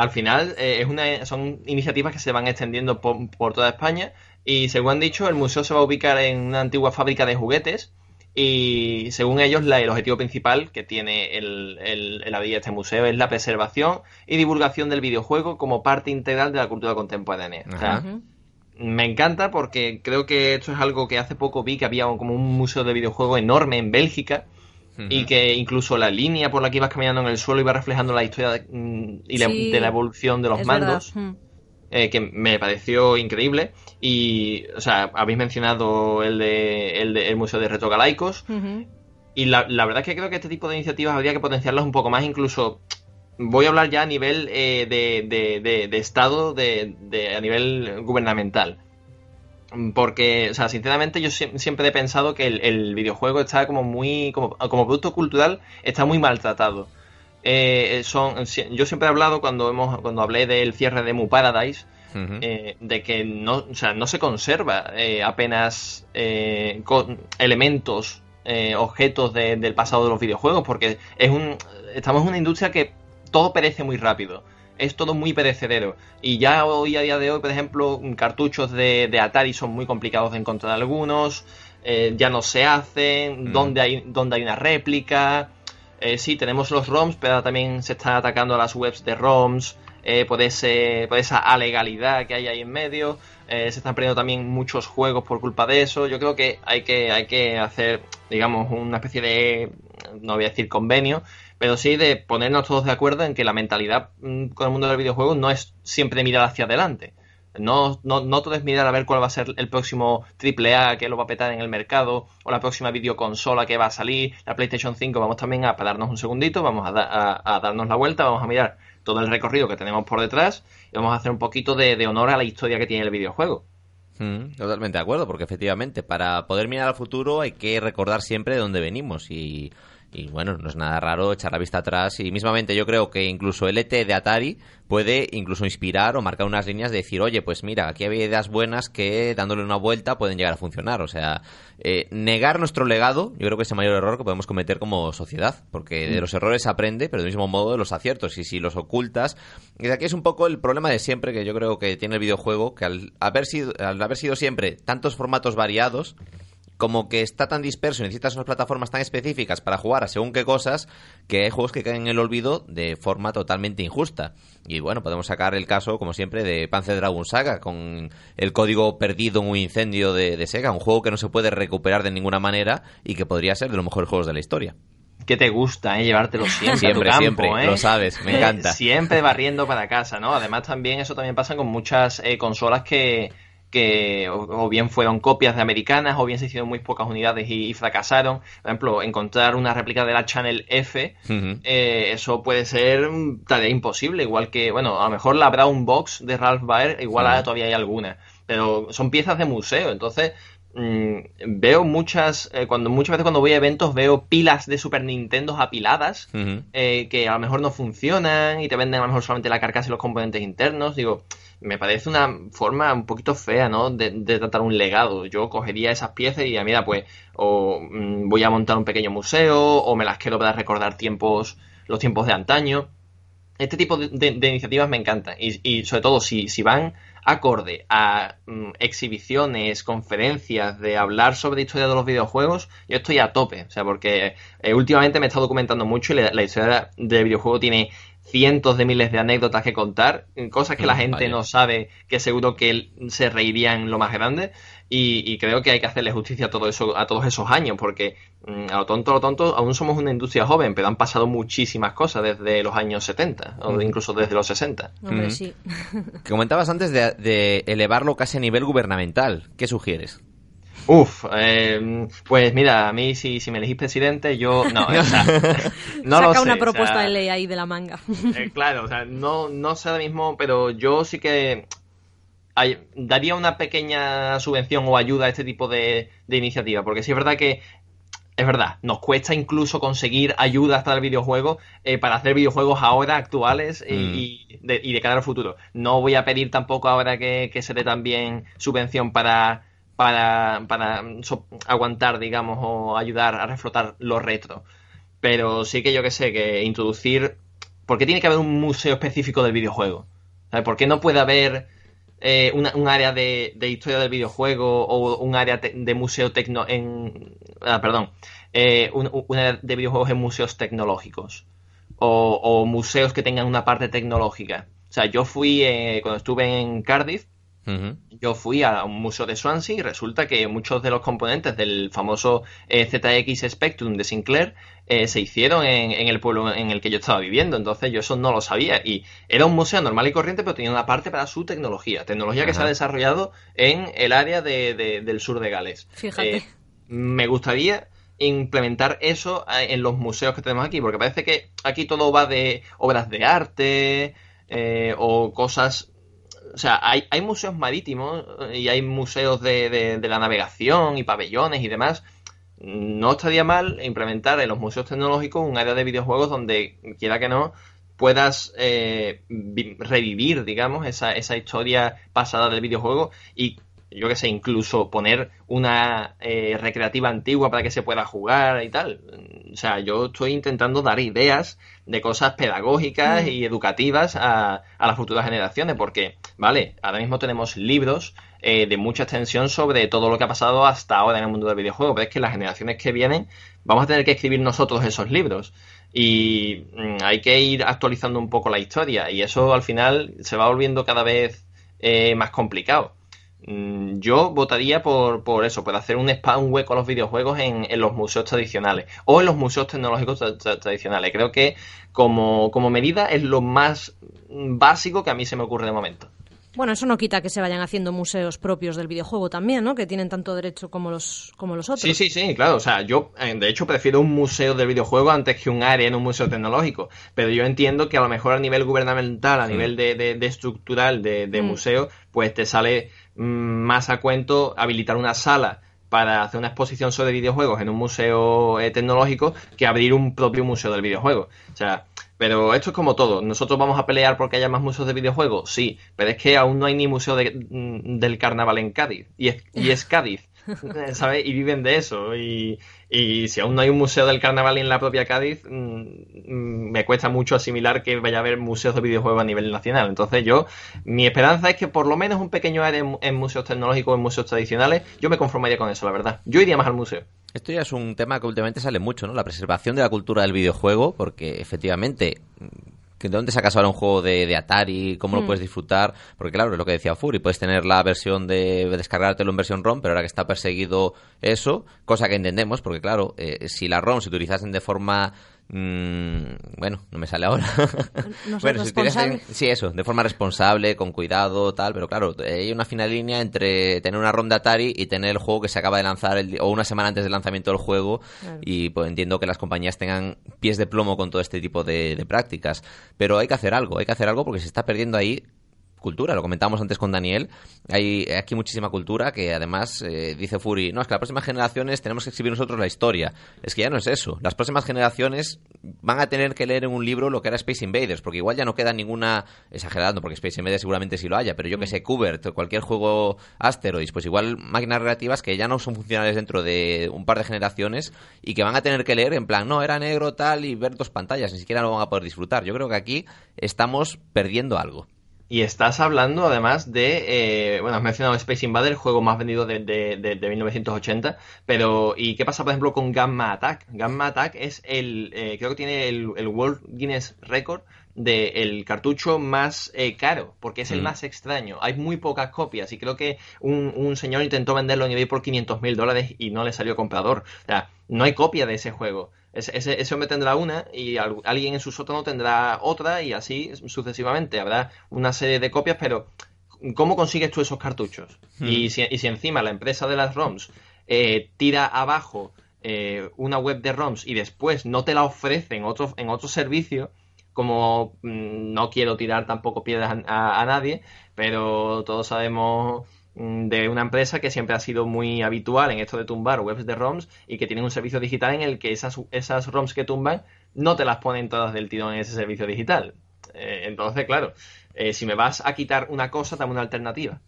Al final eh, es una, son iniciativas que se van extendiendo por, por toda España y según han dicho el museo se va a ubicar en una antigua fábrica de juguetes y según ellos la- el objetivo principal que tiene el, el, el abrir este museo es la preservación y divulgación del videojuego como parte integral de la cultura contemporánea. O sea, Ajá. Ujú. me encanta porque creo que esto es algo que hace poco vi que había como un museo de videojuegos enorme en Bélgica y que incluso la línea por la que ibas caminando en el suelo iba reflejando la historia de, mm, y la- Sí, de la evolución de los mandos, eh, que me pareció increíble. Y, o sea, habéis mencionado el de el, de- el Museo de Retrogalaicos. Ujú. Y la, la verdad es que creo que este tipo de iniciativas habría que potenciarlas un poco más, incluso voy a hablar ya a nivel eh, de, de- de- de Estado, de, de- a nivel gubernamental. Porque, o sea, sinceramente yo sie- siempre he pensado que el, el videojuego está como muy, como, como producto cultural, está muy maltratado. Eh, son, si- yo siempre he hablado cuando hemos, cuando hablé del cierre de Mu Paradise, eh, de que no, o sea, no se conserva eh, apenas eh, co- elementos, eh, objetos de- del pasado de los videojuegos, porque es un, estamos en una industria que todo perece muy rápido. Es todo muy perecedero. Y ya hoy, a día de hoy, por ejemplo, cartuchos de, de Atari son muy complicados de encontrar algunos. eh, ya no se hacen. Mm. Donde hay, donde hay una réplica. Eh, sí, tenemos los ROMs, pero también se está atacando a las webs de ROMs eh, por, ese, por esa alegalidad que hay ahí en medio. Eh, se están perdiendo también muchos juegos por culpa de eso. Yo creo que hay que, hay que hacer, digamos, una especie de, no voy a decir convenio, pero sí de ponernos todos de acuerdo en que la mentalidad mm, con el mundo del videojuego no es siempre mirar hacia adelante. No, no, no todo es mirar a ver cuál va a ser el próximo AAA que lo va a petar en el mercado o la próxima videoconsola que va a salir, la PlayStation 5. Vamos también a pararnos un segundito, vamos a, a darnos la vuelta, vamos a mirar todo el recorrido que tenemos por detrás y vamos a hacer un poquito de, de honor a la historia que tiene el videojuego. Mm, totalmente de acuerdo, porque efectivamente para poder mirar al futuro hay que recordar siempre de dónde venimos y, y, bueno, no es nada raro echar la vista atrás y mismamente yo creo que incluso el ET de Atari puede incluso inspirar o marcar unas líneas de decir, oye, pues mira, aquí había ideas buenas que dándole una vuelta pueden llegar a funcionar. O sea, eh, negar nuestro legado yo creo que es el mayor error que podemos cometer como sociedad, porque de los errores se aprende, pero del mismo modo de los aciertos y si los ocultas, y aquí es un poco el problema de siempre que yo creo que tiene el videojuego, que al haber sido, al haber sido siempre tantos formatos variados, como que está tan disperso y necesitas unas plataformas tan específicas para jugar a según qué cosas, que hay juegos que caen en el olvido de forma totalmente injusta. Y bueno, podemos sacar el caso, como siempre, de Panzer Dragon Saga, con el código perdido en un incendio de, de Sega, un juego que no se puede recuperar de ninguna manera y que podría ser de los mejores juegos de la historia. Que te gusta, ¿eh? Llevártelo siempre, Siempre, a tu campo, siempre, ¿eh? lo sabes, me Eh, encanta. siempre barriendo para casa, ¿no? Además también eso también pasa con muchas eh, consolas que, que o, bien fueron copias de americanas o bien se hicieron muy pocas unidades y, fracasaron. Por ejemplo, encontrar una réplica de la Channel F, eh, eso puede ser tarea imposible, igual que, bueno, a lo mejor la Brown Box de Ralph Baer, igual todavía hay alguna, pero son piezas de museo, entonces mm, veo muchas, eh, cuando muchas veces cuando voy a eventos veo pilas de Super Nintendo apiladas eh, que a lo mejor no funcionan y te venden a lo mejor solamente la carcasa y los componentes internos, digo me parece una forma un poquito fea, ¿no? De, tratar un legado. Yo cogería esas piezas y, mira, pues, o mm, voy a montar un pequeño museo, o me las quiero para recordar tiempos, los tiempos de antaño. Este tipo de, iniciativas me encantan. Y, sobre todo, si, si van acorde a mm, exhibiciones, conferencias, de hablar sobre historia de los videojuegos, yo estoy a tope. O sea, porque eh, últimamente me he estado documentando mucho y la, la historia del videojuego tiene cientos de miles de anécdotas que contar, cosas que la mm, gente no sabe, que seguro que él se reiría en lo más grande. Y, creo que hay que hacerle justicia a todo eso, a todos esos años, porque mm, a lo tonto, a lo tonto, aún somos una industria joven, pero han pasado muchísimas cosas desde los años 70, o mm. incluso desde los 60. Hombre, sí. que comentabas antes de elevarlo casi a nivel gubernamental. ¿Qué sugieres? Uf, eh, pues mira, a mí si, si me elegís presidente, yo no, o sea, no Saca lo sé, una propuesta de ley ahí de la manga. Eh, claro, o sea, no, no sé ahora mismo, pero yo sí que daría una pequeña subvención o ayuda a este tipo de, de iniciativa, porque sí es verdad que es verdad, nos cuesta incluso conseguir ayuda hasta el videojuego eh, para hacer videojuegos ahora actuales y, mm. de, y, de, cara al futuro. No voy a pedir tampoco ahora que, que se dé también subvención para para, para aguantar, digamos, o ayudar a reflotar lo retro. Pero sí que yo que sé, que introducir... ¿Por qué tiene que haber un museo específico del videojuego? ¿Por qué no puede haber eh, un área de, historia del videojuego o un área de museo tecno en... Ah, perdón. Eh, un, área de videojuegos en museos tecnológicos? O, museos que tengan una parte tecnológica. O sea, yo fui, eh, cuando estuve en Cardiff, yo fui a un museo de Swansea y resulta que muchos de los componentes del famoso eh, ZX Spectrum de Sinclair eh, se hicieron en, el pueblo en el que yo estaba viviendo. Entonces yo eso no lo sabía. Y era un museo normal y corriente, pero tenía una parte para su tecnología. Tecnología que se ha desarrollado en el área del sur de Gales. Fíjate. Eh, me gustaría implementar eso en los museos que tenemos aquí, porque parece que aquí todo va de obras de arte o cosas o sea, hay, hay museos marítimos eh, y hay museos de, de, la navegación y pabellones y demás. No estaría mal implementar en los museos tecnológicos un área de videojuegos donde, quiera que no, puedas eh, revivir, digamos, esa, esa historia pasada del videojuego y yo que sé, incluso poner una eh, recreativa antigua para que se pueda jugar y tal. O sea, yo estoy intentando dar ideas de cosas pedagógicas mm. y educativas a, las futuras generaciones, porque, vale, ahora mismo tenemos libros eh, de mucha extensión sobre todo lo que ha pasado hasta ahora en el mundo del videojuego, pero es que las generaciones que vienen vamos a tener que escribir nosotros esos libros y mm, hay que ir actualizando un poco la historia y eso al final se va volviendo cada vez eh, más complicado. Mm, yo votaría por, por eso, por hacer un, un hueco a los videojuegos en, en, los museos tradicionales o en los museos tecnológicos tradicionales. Creo que como, como medida es lo más básico que a mí se me ocurre de momento. Bueno, eso no quita que se vayan haciendo museos propios del videojuego también, ¿no? Que tienen tanto derecho como los, como los otros. Sí, sí, sí, claro. O sea, yo, eh, de hecho, prefiero un museo del videojuego antes que un área en un museo tecnológico. Pero yo entiendo que a lo mejor a nivel gubernamental, a nivel de, de, estructural de, de mm. museo, pues te sale mm, más a cuento habilitar una sala para hacer una exposición sobre videojuegos en un museo eh, tecnológico que abrir un propio museo del videojuego. O sea, pero esto es como todo. ¿Nosotros vamos a pelear porque haya más museos de videojuegos? Sí, pero es que aún no hay ni museo mm, del carnaval en Cádiz. Y es, y es Cádiz. ¿Sabes? Y viven de eso. Y, si aún no hay un museo del carnaval en la propia Cádiz, mm, mm, me cuesta mucho asimilar que vaya a haber museos de videojuegos a nivel nacional. Entonces yo, mi esperanza es que por lo menos un pequeño área en, museos tecnológicos, en museos tradicionales, yo me conformaría con eso, la verdad. Yo iría más al museo. Esto ya es un tema que últimamente sale mucho, ¿no? La preservación de la cultura del videojuego, porque efectivamente ¿De dónde sacas ahora un juego de, Atari? ¿Cómo lo hmm. puedes disfrutar? Porque claro, es lo que decía Fury, puedes tener la versión de descargártelo en versión ROM, pero ahora que está perseguido eso, cosa que entendemos, porque claro, eh, si la ROM se utilizasen de forma mm, bueno, no me sale ahora. No bueno, si tienes sí, eso, de forma responsable, con cuidado, tal, pero claro, hay una fina línea entre tener una ROM de Atari y tener el juego que se acaba de lanzar el o una semana antes del lanzamiento del juego Claro. y pues entiendo que las compañías tengan pies de plomo con todo este tipo de, de prácticas, pero hay que hacer algo, hay que hacer algo porque se está perdiendo ahí cultura, lo comentábamos antes con Daniel, hay aquí muchísima cultura que además eh, dice Fury, no, es que las próximas generaciones tenemos que escribir nosotros la historia. Es que ya no es eso, las próximas generaciones van a tener que leer en un libro lo que era Space Invaders, porque igual ya no queda ninguna, exagerando, porque Space Invaders seguramente sí lo haya, pero yo que sé, Kubert, cualquier juego Asteroids, pues igual máquinas relativas que ya no son funcionales dentro de un par de generaciones y que van a tener que leer en plan, no, era negro tal y ver dos pantallas, ni siquiera lo van a poder disfrutar. Yo creo que aquí estamos perdiendo algo. Y estás hablando además de, eh, bueno, has mencionado Space Invader, el juego más vendido de, de, de- de 1980, pero ¿y qué pasa por ejemplo con Gamma Attack? Gamma Attack es el, eh, creo que tiene el, el World Guinness Record del cartucho más eh, caro, porque es el Mm. más extraño. Hay muy pocas copias y creo que un, un señor intentó venderlo en eBay por 500 mil dólares y no le salió comprador. O sea, no hay copia de ese juego. Ese, ese, ese hombre tendrá una y al- alguien en su sótano tendrá otra y así sucesivamente. Habrá una serie de copias, pero ¿cómo consigues tú esos cartuchos? Hmm. Y, si, y si encima la empresa de las ROMs eh, tira abajo eh, una web de ROMs y después no te la ofrece en otro, en otro servicio, como mm, no quiero tirar tampoco piedras a, a- a nadie, pero todos sabemos de una empresa que siempre ha sido muy habitual en esto de tumbar webs de ROMs y que tienen un servicio digital en el que esas, esas ROMs que tumban no te las ponen todas del tirón en ese servicio digital. Eh, entonces, claro, eh, si me vas a quitar una cosa, dame una alternativa.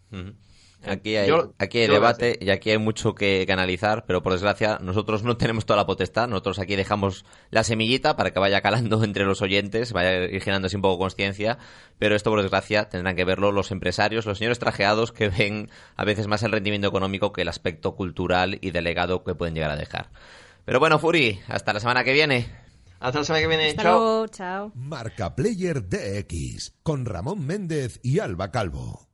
Aquí hay, Yo- aquí hay debate y aquí hay mucho que, que analizar, pero por desgracia nosotros no tenemos toda la potestad. Nosotros aquí dejamos la semillita para que vaya calando entre los oyentes, vaya ir generando así un poco conciencia, pero esto por desgracia tendrán que verlo los empresarios, los señores trajeados que ven a veces más el rendimiento económico que el aspecto cultural y de legado que pueden llegar a dejar. Pero bueno, Furi, hasta la semana que viene. Hasta la semana que viene. Hasta Chao. luego, chao. Marca Player DX con Ramón Méndez y Alba Calvo.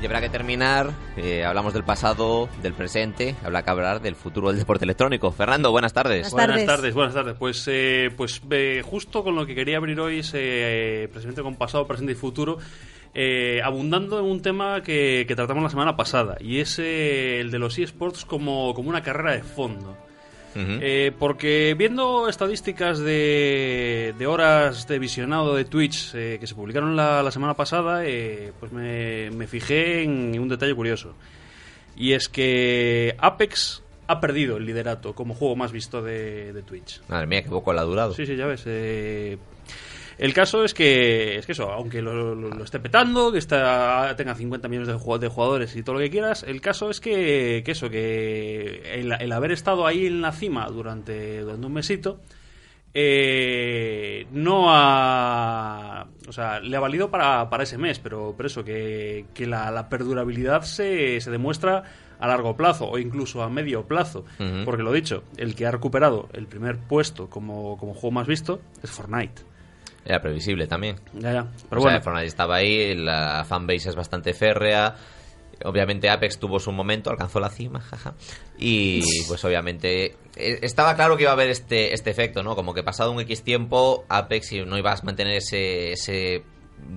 Y habrá que terminar, eh, hablamos del pasado, del presente, habrá que hablar del futuro del deporte electrónico. Fernando, buenas tardes. Buenas Buenas tardes. tardes, buenas tardes. Pues, eh, pues eh, justo con lo que quería abrir hoy es eh, precisamente con pasado, presente y futuro, eh, abundando en un tema que, que tratamos la semana pasada, y es eh, el de los eSports como, como una carrera de fondo. Eh, porque viendo estadísticas de, de horas de visionado de Twitch eh, que se publicaron la, la semana pasada, eh, pues me, me fijé en un detalle curioso. Y es que Apex ha perdido el liderato como juego más visto de, de Twitch. Madre mía, qué poco le ha durado. Sí, sí, ya ves. eh, el caso es que, es que eso, aunque lo, lo- lo esté petando, que está, tenga 50 millones de, ju- de jugadores y todo lo que quieras, el caso es que, que eso, que el, el haber estado ahí en la cima durante, durante un mesito, eh, no ha. O sea, le ha valido para, para ese mes, pero, pero eso, que, que la, la perdurabilidad se, se demuestra a largo plazo o incluso a medio plazo. Porque lo dicho, el que ha recuperado el primer puesto como, como juego más visto es Fortnite. Era previsible también. Ya, ya. Pero o bueno, sea, Fortnite estaba ahí, la fanbase es bastante férrea. Obviamente Apex tuvo su momento, alcanzó la cima, jaja. Y pues obviamente eh, estaba claro que iba a haber este, este efecto, ¿no? Como que pasado un X tiempo, Apex no iba a mantener ese, ese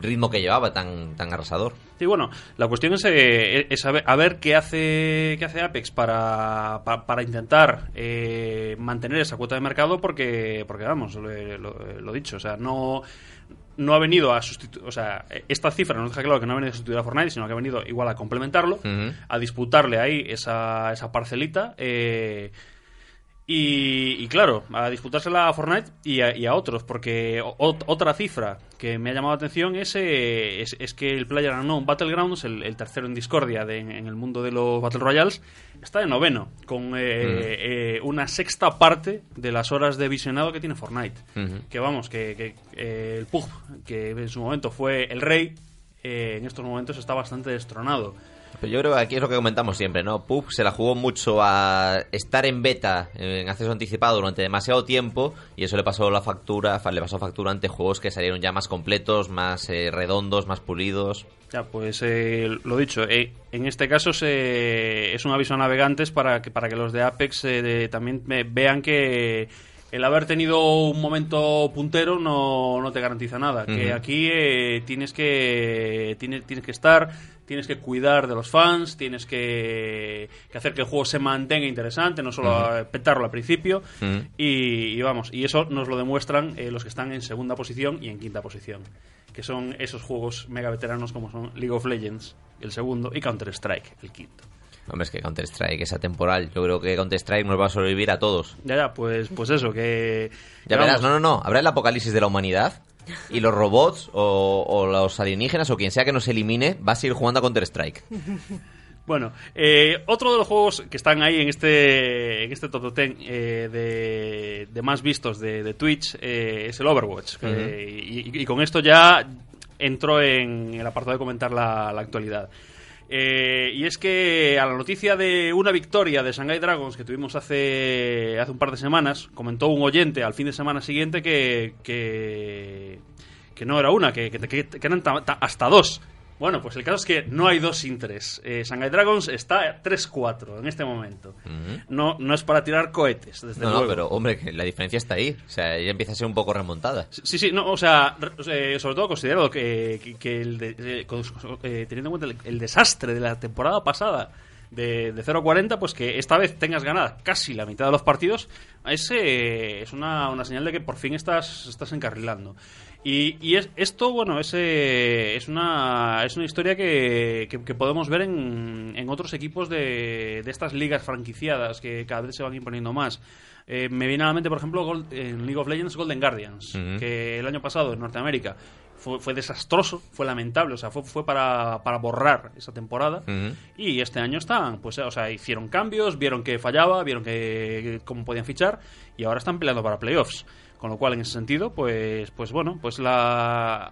ritmo que llevaba tan, tan arrasador. Sí, bueno, la cuestión es, eh, es a, ver, a ver qué hace qué hace Apex para, pa- para intentar eh, mantener esa cuota de mercado porque, porque vamos, lo, lo- lo dicho, o sea, no, no ha venido a sustituir, o sea, esta cifra no deja claro que no ha venido a sustituir a Fortnite, sino que ha venido igual a complementarlo, a disputarle ahí esa, esa parcelita. eh, y, y claro, a disputársela a Fortnite y a, y a otros, porque ot- otra cifra que me ha llamado la atención es, eh, es, es que el Player Unknown Battlegrounds, el, el tercero en discordia de- en el mundo de los Battle Royales, está de noveno, con eh, eh, una sexta parte de las horas de visionado que tiene Fortnite. Que vamos, que, que, eh, el PUG, que en su momento fue el rey, eh, en estos momentos está bastante destronado. Pero yo creo que aquí es lo que comentamos siempre, ¿no? PUB se la jugó mucho a estar en beta, en acceso anticipado durante demasiado tiempo y eso le pasó la factura, fa- le pasó factura ante juegos que salieron ya más completos, más eh, redondos, más pulidos. Ya, pues eh, lo dicho, eh, en este caso se- es un aviso a navegantes para que, para que los de Apex de- también vean que el haber tenido un momento puntero no, no te garantiza nada. Que aquí eh, tienes que tienes, tienes que estar, tienes que cuidar de los fans, tienes que, que hacer que el juego se mantenga interesante, no solo eh, petarlo al principio. Y, y vamos, y eso nos lo demuestran eh, los que están en segunda posición y en quinta posición, que son esos juegos mega veteranos como son League of Legends, el segundo, y Counter-Strike, el quinto. Hombre, es que Counter-Strike es atemporal. Yo creo que Counter-Strike nos va a sobrevivir a todos. Ya, ya, pues, pues eso, que... Ya verás, no, no, no. Habrá el apocalipsis de la humanidad y los robots o, o los alienígenas o quien sea que nos elimine va a seguir jugando a Counter-Strike. Bueno, eh, otro de los juegos que están ahí en este, en este top 10 eh, de, de más vistos de, de Twitch eh, es el Overwatch. Ujú. y, y con esto ya entro en el apartado de comentar la, la actualidad. Eh, y es que a la noticia de una victoria de Shanghai Dragons que tuvimos hace, hace un par de semanas, comentó un oyente al fin de semana siguiente que, que, no era una, que, que, que- eran ta- ta- hasta dos. Bueno, pues el caso es que no hay dos sin tres. Eh, Shanghai Dragons está 3-4 en este momento. No, no es para tirar cohetes, desde No, luego. no, pero hombre, la diferencia está ahí. O sea, ya empieza a ser un poco remontada. Sí, sí, no, o sea, eh, sobre todo considero que, que- que el de- eh, eh, teniendo en cuenta el, el desastre de la temporada pasada de, de 0-40, pues que esta vez tengas ganada casi la mitad de los partidos, es, eh, es una, una señal de que por fin estás, estás encarrilando. Y, y es, esto, bueno, es, eh, es, una, es una historia que, que- que podemos ver en, en otros equipos de, de estas ligas franquiciadas que cada vez se van imponiendo más. Eh, me viene a la mente, por ejemplo, Gol- en League of Legends Golden Guardians, que el año pasado en Norteamérica fue, fue desastroso, fue lamentable, o sea, fue, fue para, para borrar esa temporada. Y este año están, pues, o sea, hicieron cambios, vieron que fallaba, vieron que cómo podían fichar y ahora están peleando para playoffs. Con lo cual, en ese sentido, pues, pues bueno, pues la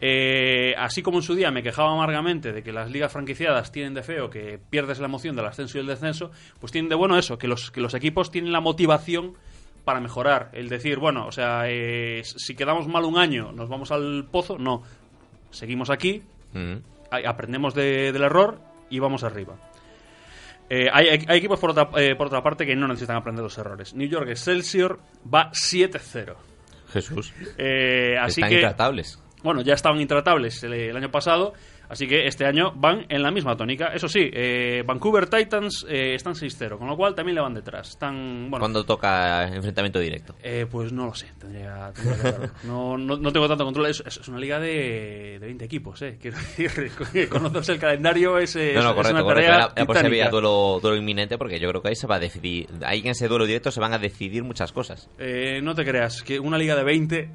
eh, así como en su día me quejaba amargamente de que las ligas franquiciadas tienen de feo que pierdes la emoción del ascenso y el descenso, pues tienen de bueno eso, que los, que los equipos tienen la motivación para mejorar. El decir, bueno, o sea, eh, si quedamos mal un año, nos vamos al pozo, no. Seguimos aquí, a- aprendemos de- del error y vamos arriba. Eh, hay, hay- hay equipos, por otra, eh, por otra parte, que no necesitan aprender los errores. New York Excelsior va 7-0. Jesús. Eh, así Están que, intratables. bueno, ya estaban intratables el, el año pasado, así que este año van en la misma tónica. Eso sí, eh, Vancouver Titans eh, están 6-0, con lo cual también le van detrás. Están, bueno, Cuando toca enfrentamiento directo. eh, pues no lo sé, tendría, tendría que verlo. No, no, no tengo tanto control. Es, es- una liga de, de 20 equipos, ¿eh? Quiero decir, conocerse el calendario es, No, no, es correcto, una correcto. tarea si había titánica. duelo, duelo inminente, porque yo creo que ahí se va a decidir. Ahí en ese duelo directo se van a decidir muchas cosas. Eh, no te creas, que una liga de 20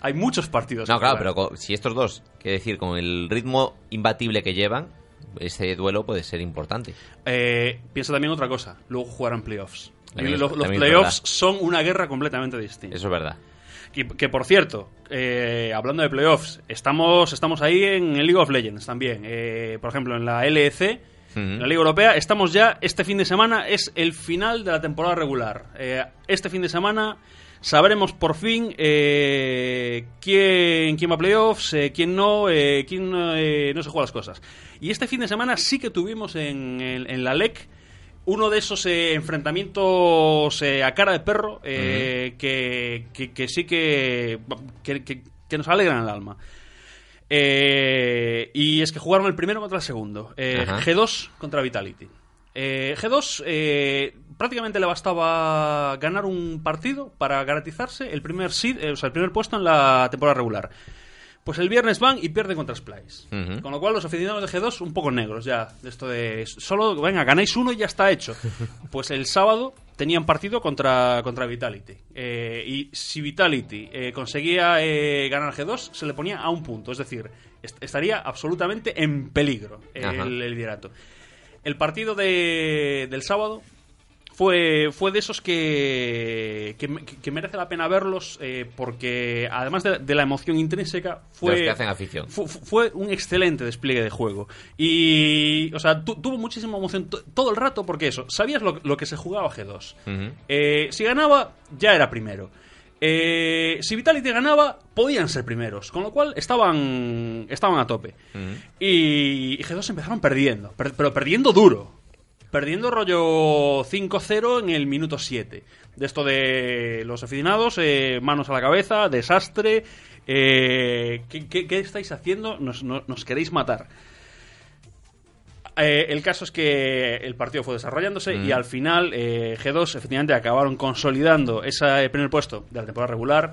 hay muchos partidos. No, que claro, pero si estos dos, quiero decir, con el ritmo imbatible que llevan, ese duelo puede ser importante. Eh, piensa también otra cosa, luego jugarán playoffs. También los los playoffs son una guerra completamente distinta. Eso es verdad. Que, que, por cierto, eh, hablando de playoffs, estamos, estamos ahí en el League of Legends también. Eh, por ejemplo, en la LEC, en la Liga Europea, estamos ya, este fin de semana es el final de la temporada regular. Eh, este fin de semana sabremos por fin eh, quién, quién va a playoffs, eh, quién no, eh, quién eh, no se juega las cosas. Y este fin de semana sí que tuvimos en, en- en la LEC uno de esos eh, enfrentamientos a cara de perro eh, que, que- que sí que, que, que- nos alegran el alma. Eh, y es que jugaron el primero contra el segundo. Eh, Ajá. G2 contra Vitality. Eh, G2 eh, prácticamente le bastaba ganar un partido para garantizarse el primer seed, eh, o sea, el primer puesto en la temporada regular. Pues el viernes van y pierden contra Splice. Con lo cual los aficionados de G2 un poco negros ya. De esto de solo, venga, ganáis uno y ya está hecho. Pues el sábado tenían partido contra, contra Vitality. Eh, y si Vitality eh, conseguía eh, ganar G2, se le ponía a un punto. Es decir, est- estaría absolutamente en peligro el, el liderato. El partido de- del sábado fue, fue de esos que, que, que merece la pena verlos eh, porque además de, de la emoción intrínseca fue, De los que hacen afición. fu- fu- fue un excelente despliegue de juego y o sea tu- tuvo muchísima emoción to- todo el rato porque eso sabías lo, lo que se jugaba G2 Ujú. Eh, si ganaba ya era primero Eh, si Vitality ganaba podían ser primeros con lo cual estaban estaban a tope y, y G2 empezaron perdiendo, per- pero perdiendo duro. Perdiendo rollo 5-0 en el minuto 7. De esto de los aficionados, eh, manos a la cabeza, desastre. eh, ¿qué, qué, qué estáis haciendo? Nos, no- nos queréis matar. Eh, el caso es que el partido fue desarrollándose Mm. y al final eh, G2 efectivamente acabaron consolidando ese primer puesto de la temporada regular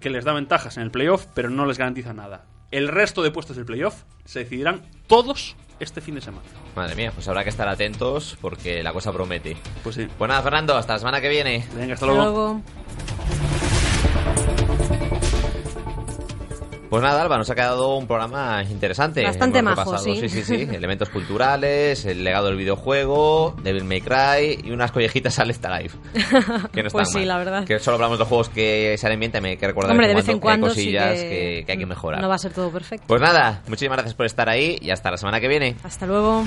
que les da ventajas en el playoff, pero no les garantiza nada. El resto de puestos del playoff se decidirán todos este fin de semana. Madre mía, pues habrá que estar atentos porque la cosa promete. Pues sí. Pues nada, Fernando, hasta la semana que viene. Venga, hasta Hasta luego. Pues nada, Alba, nos ha quedado un programa interesante. Bastante majo, sí. sí, sí, sí. Elementos culturales, el legado del videojuego, Devil May Cry y unas collejitas a Left Alive. Que no Pues sí, mal. la verdad. Que solo hablamos de juegos que salen bien, también hay que recordar Hombre, que de vez en cuando hay sí cosillas que, que, que hay que mejorar. No va a ser todo perfecto. Pues nada, muchísimas gracias por estar ahí y hasta la semana que viene. Hasta luego.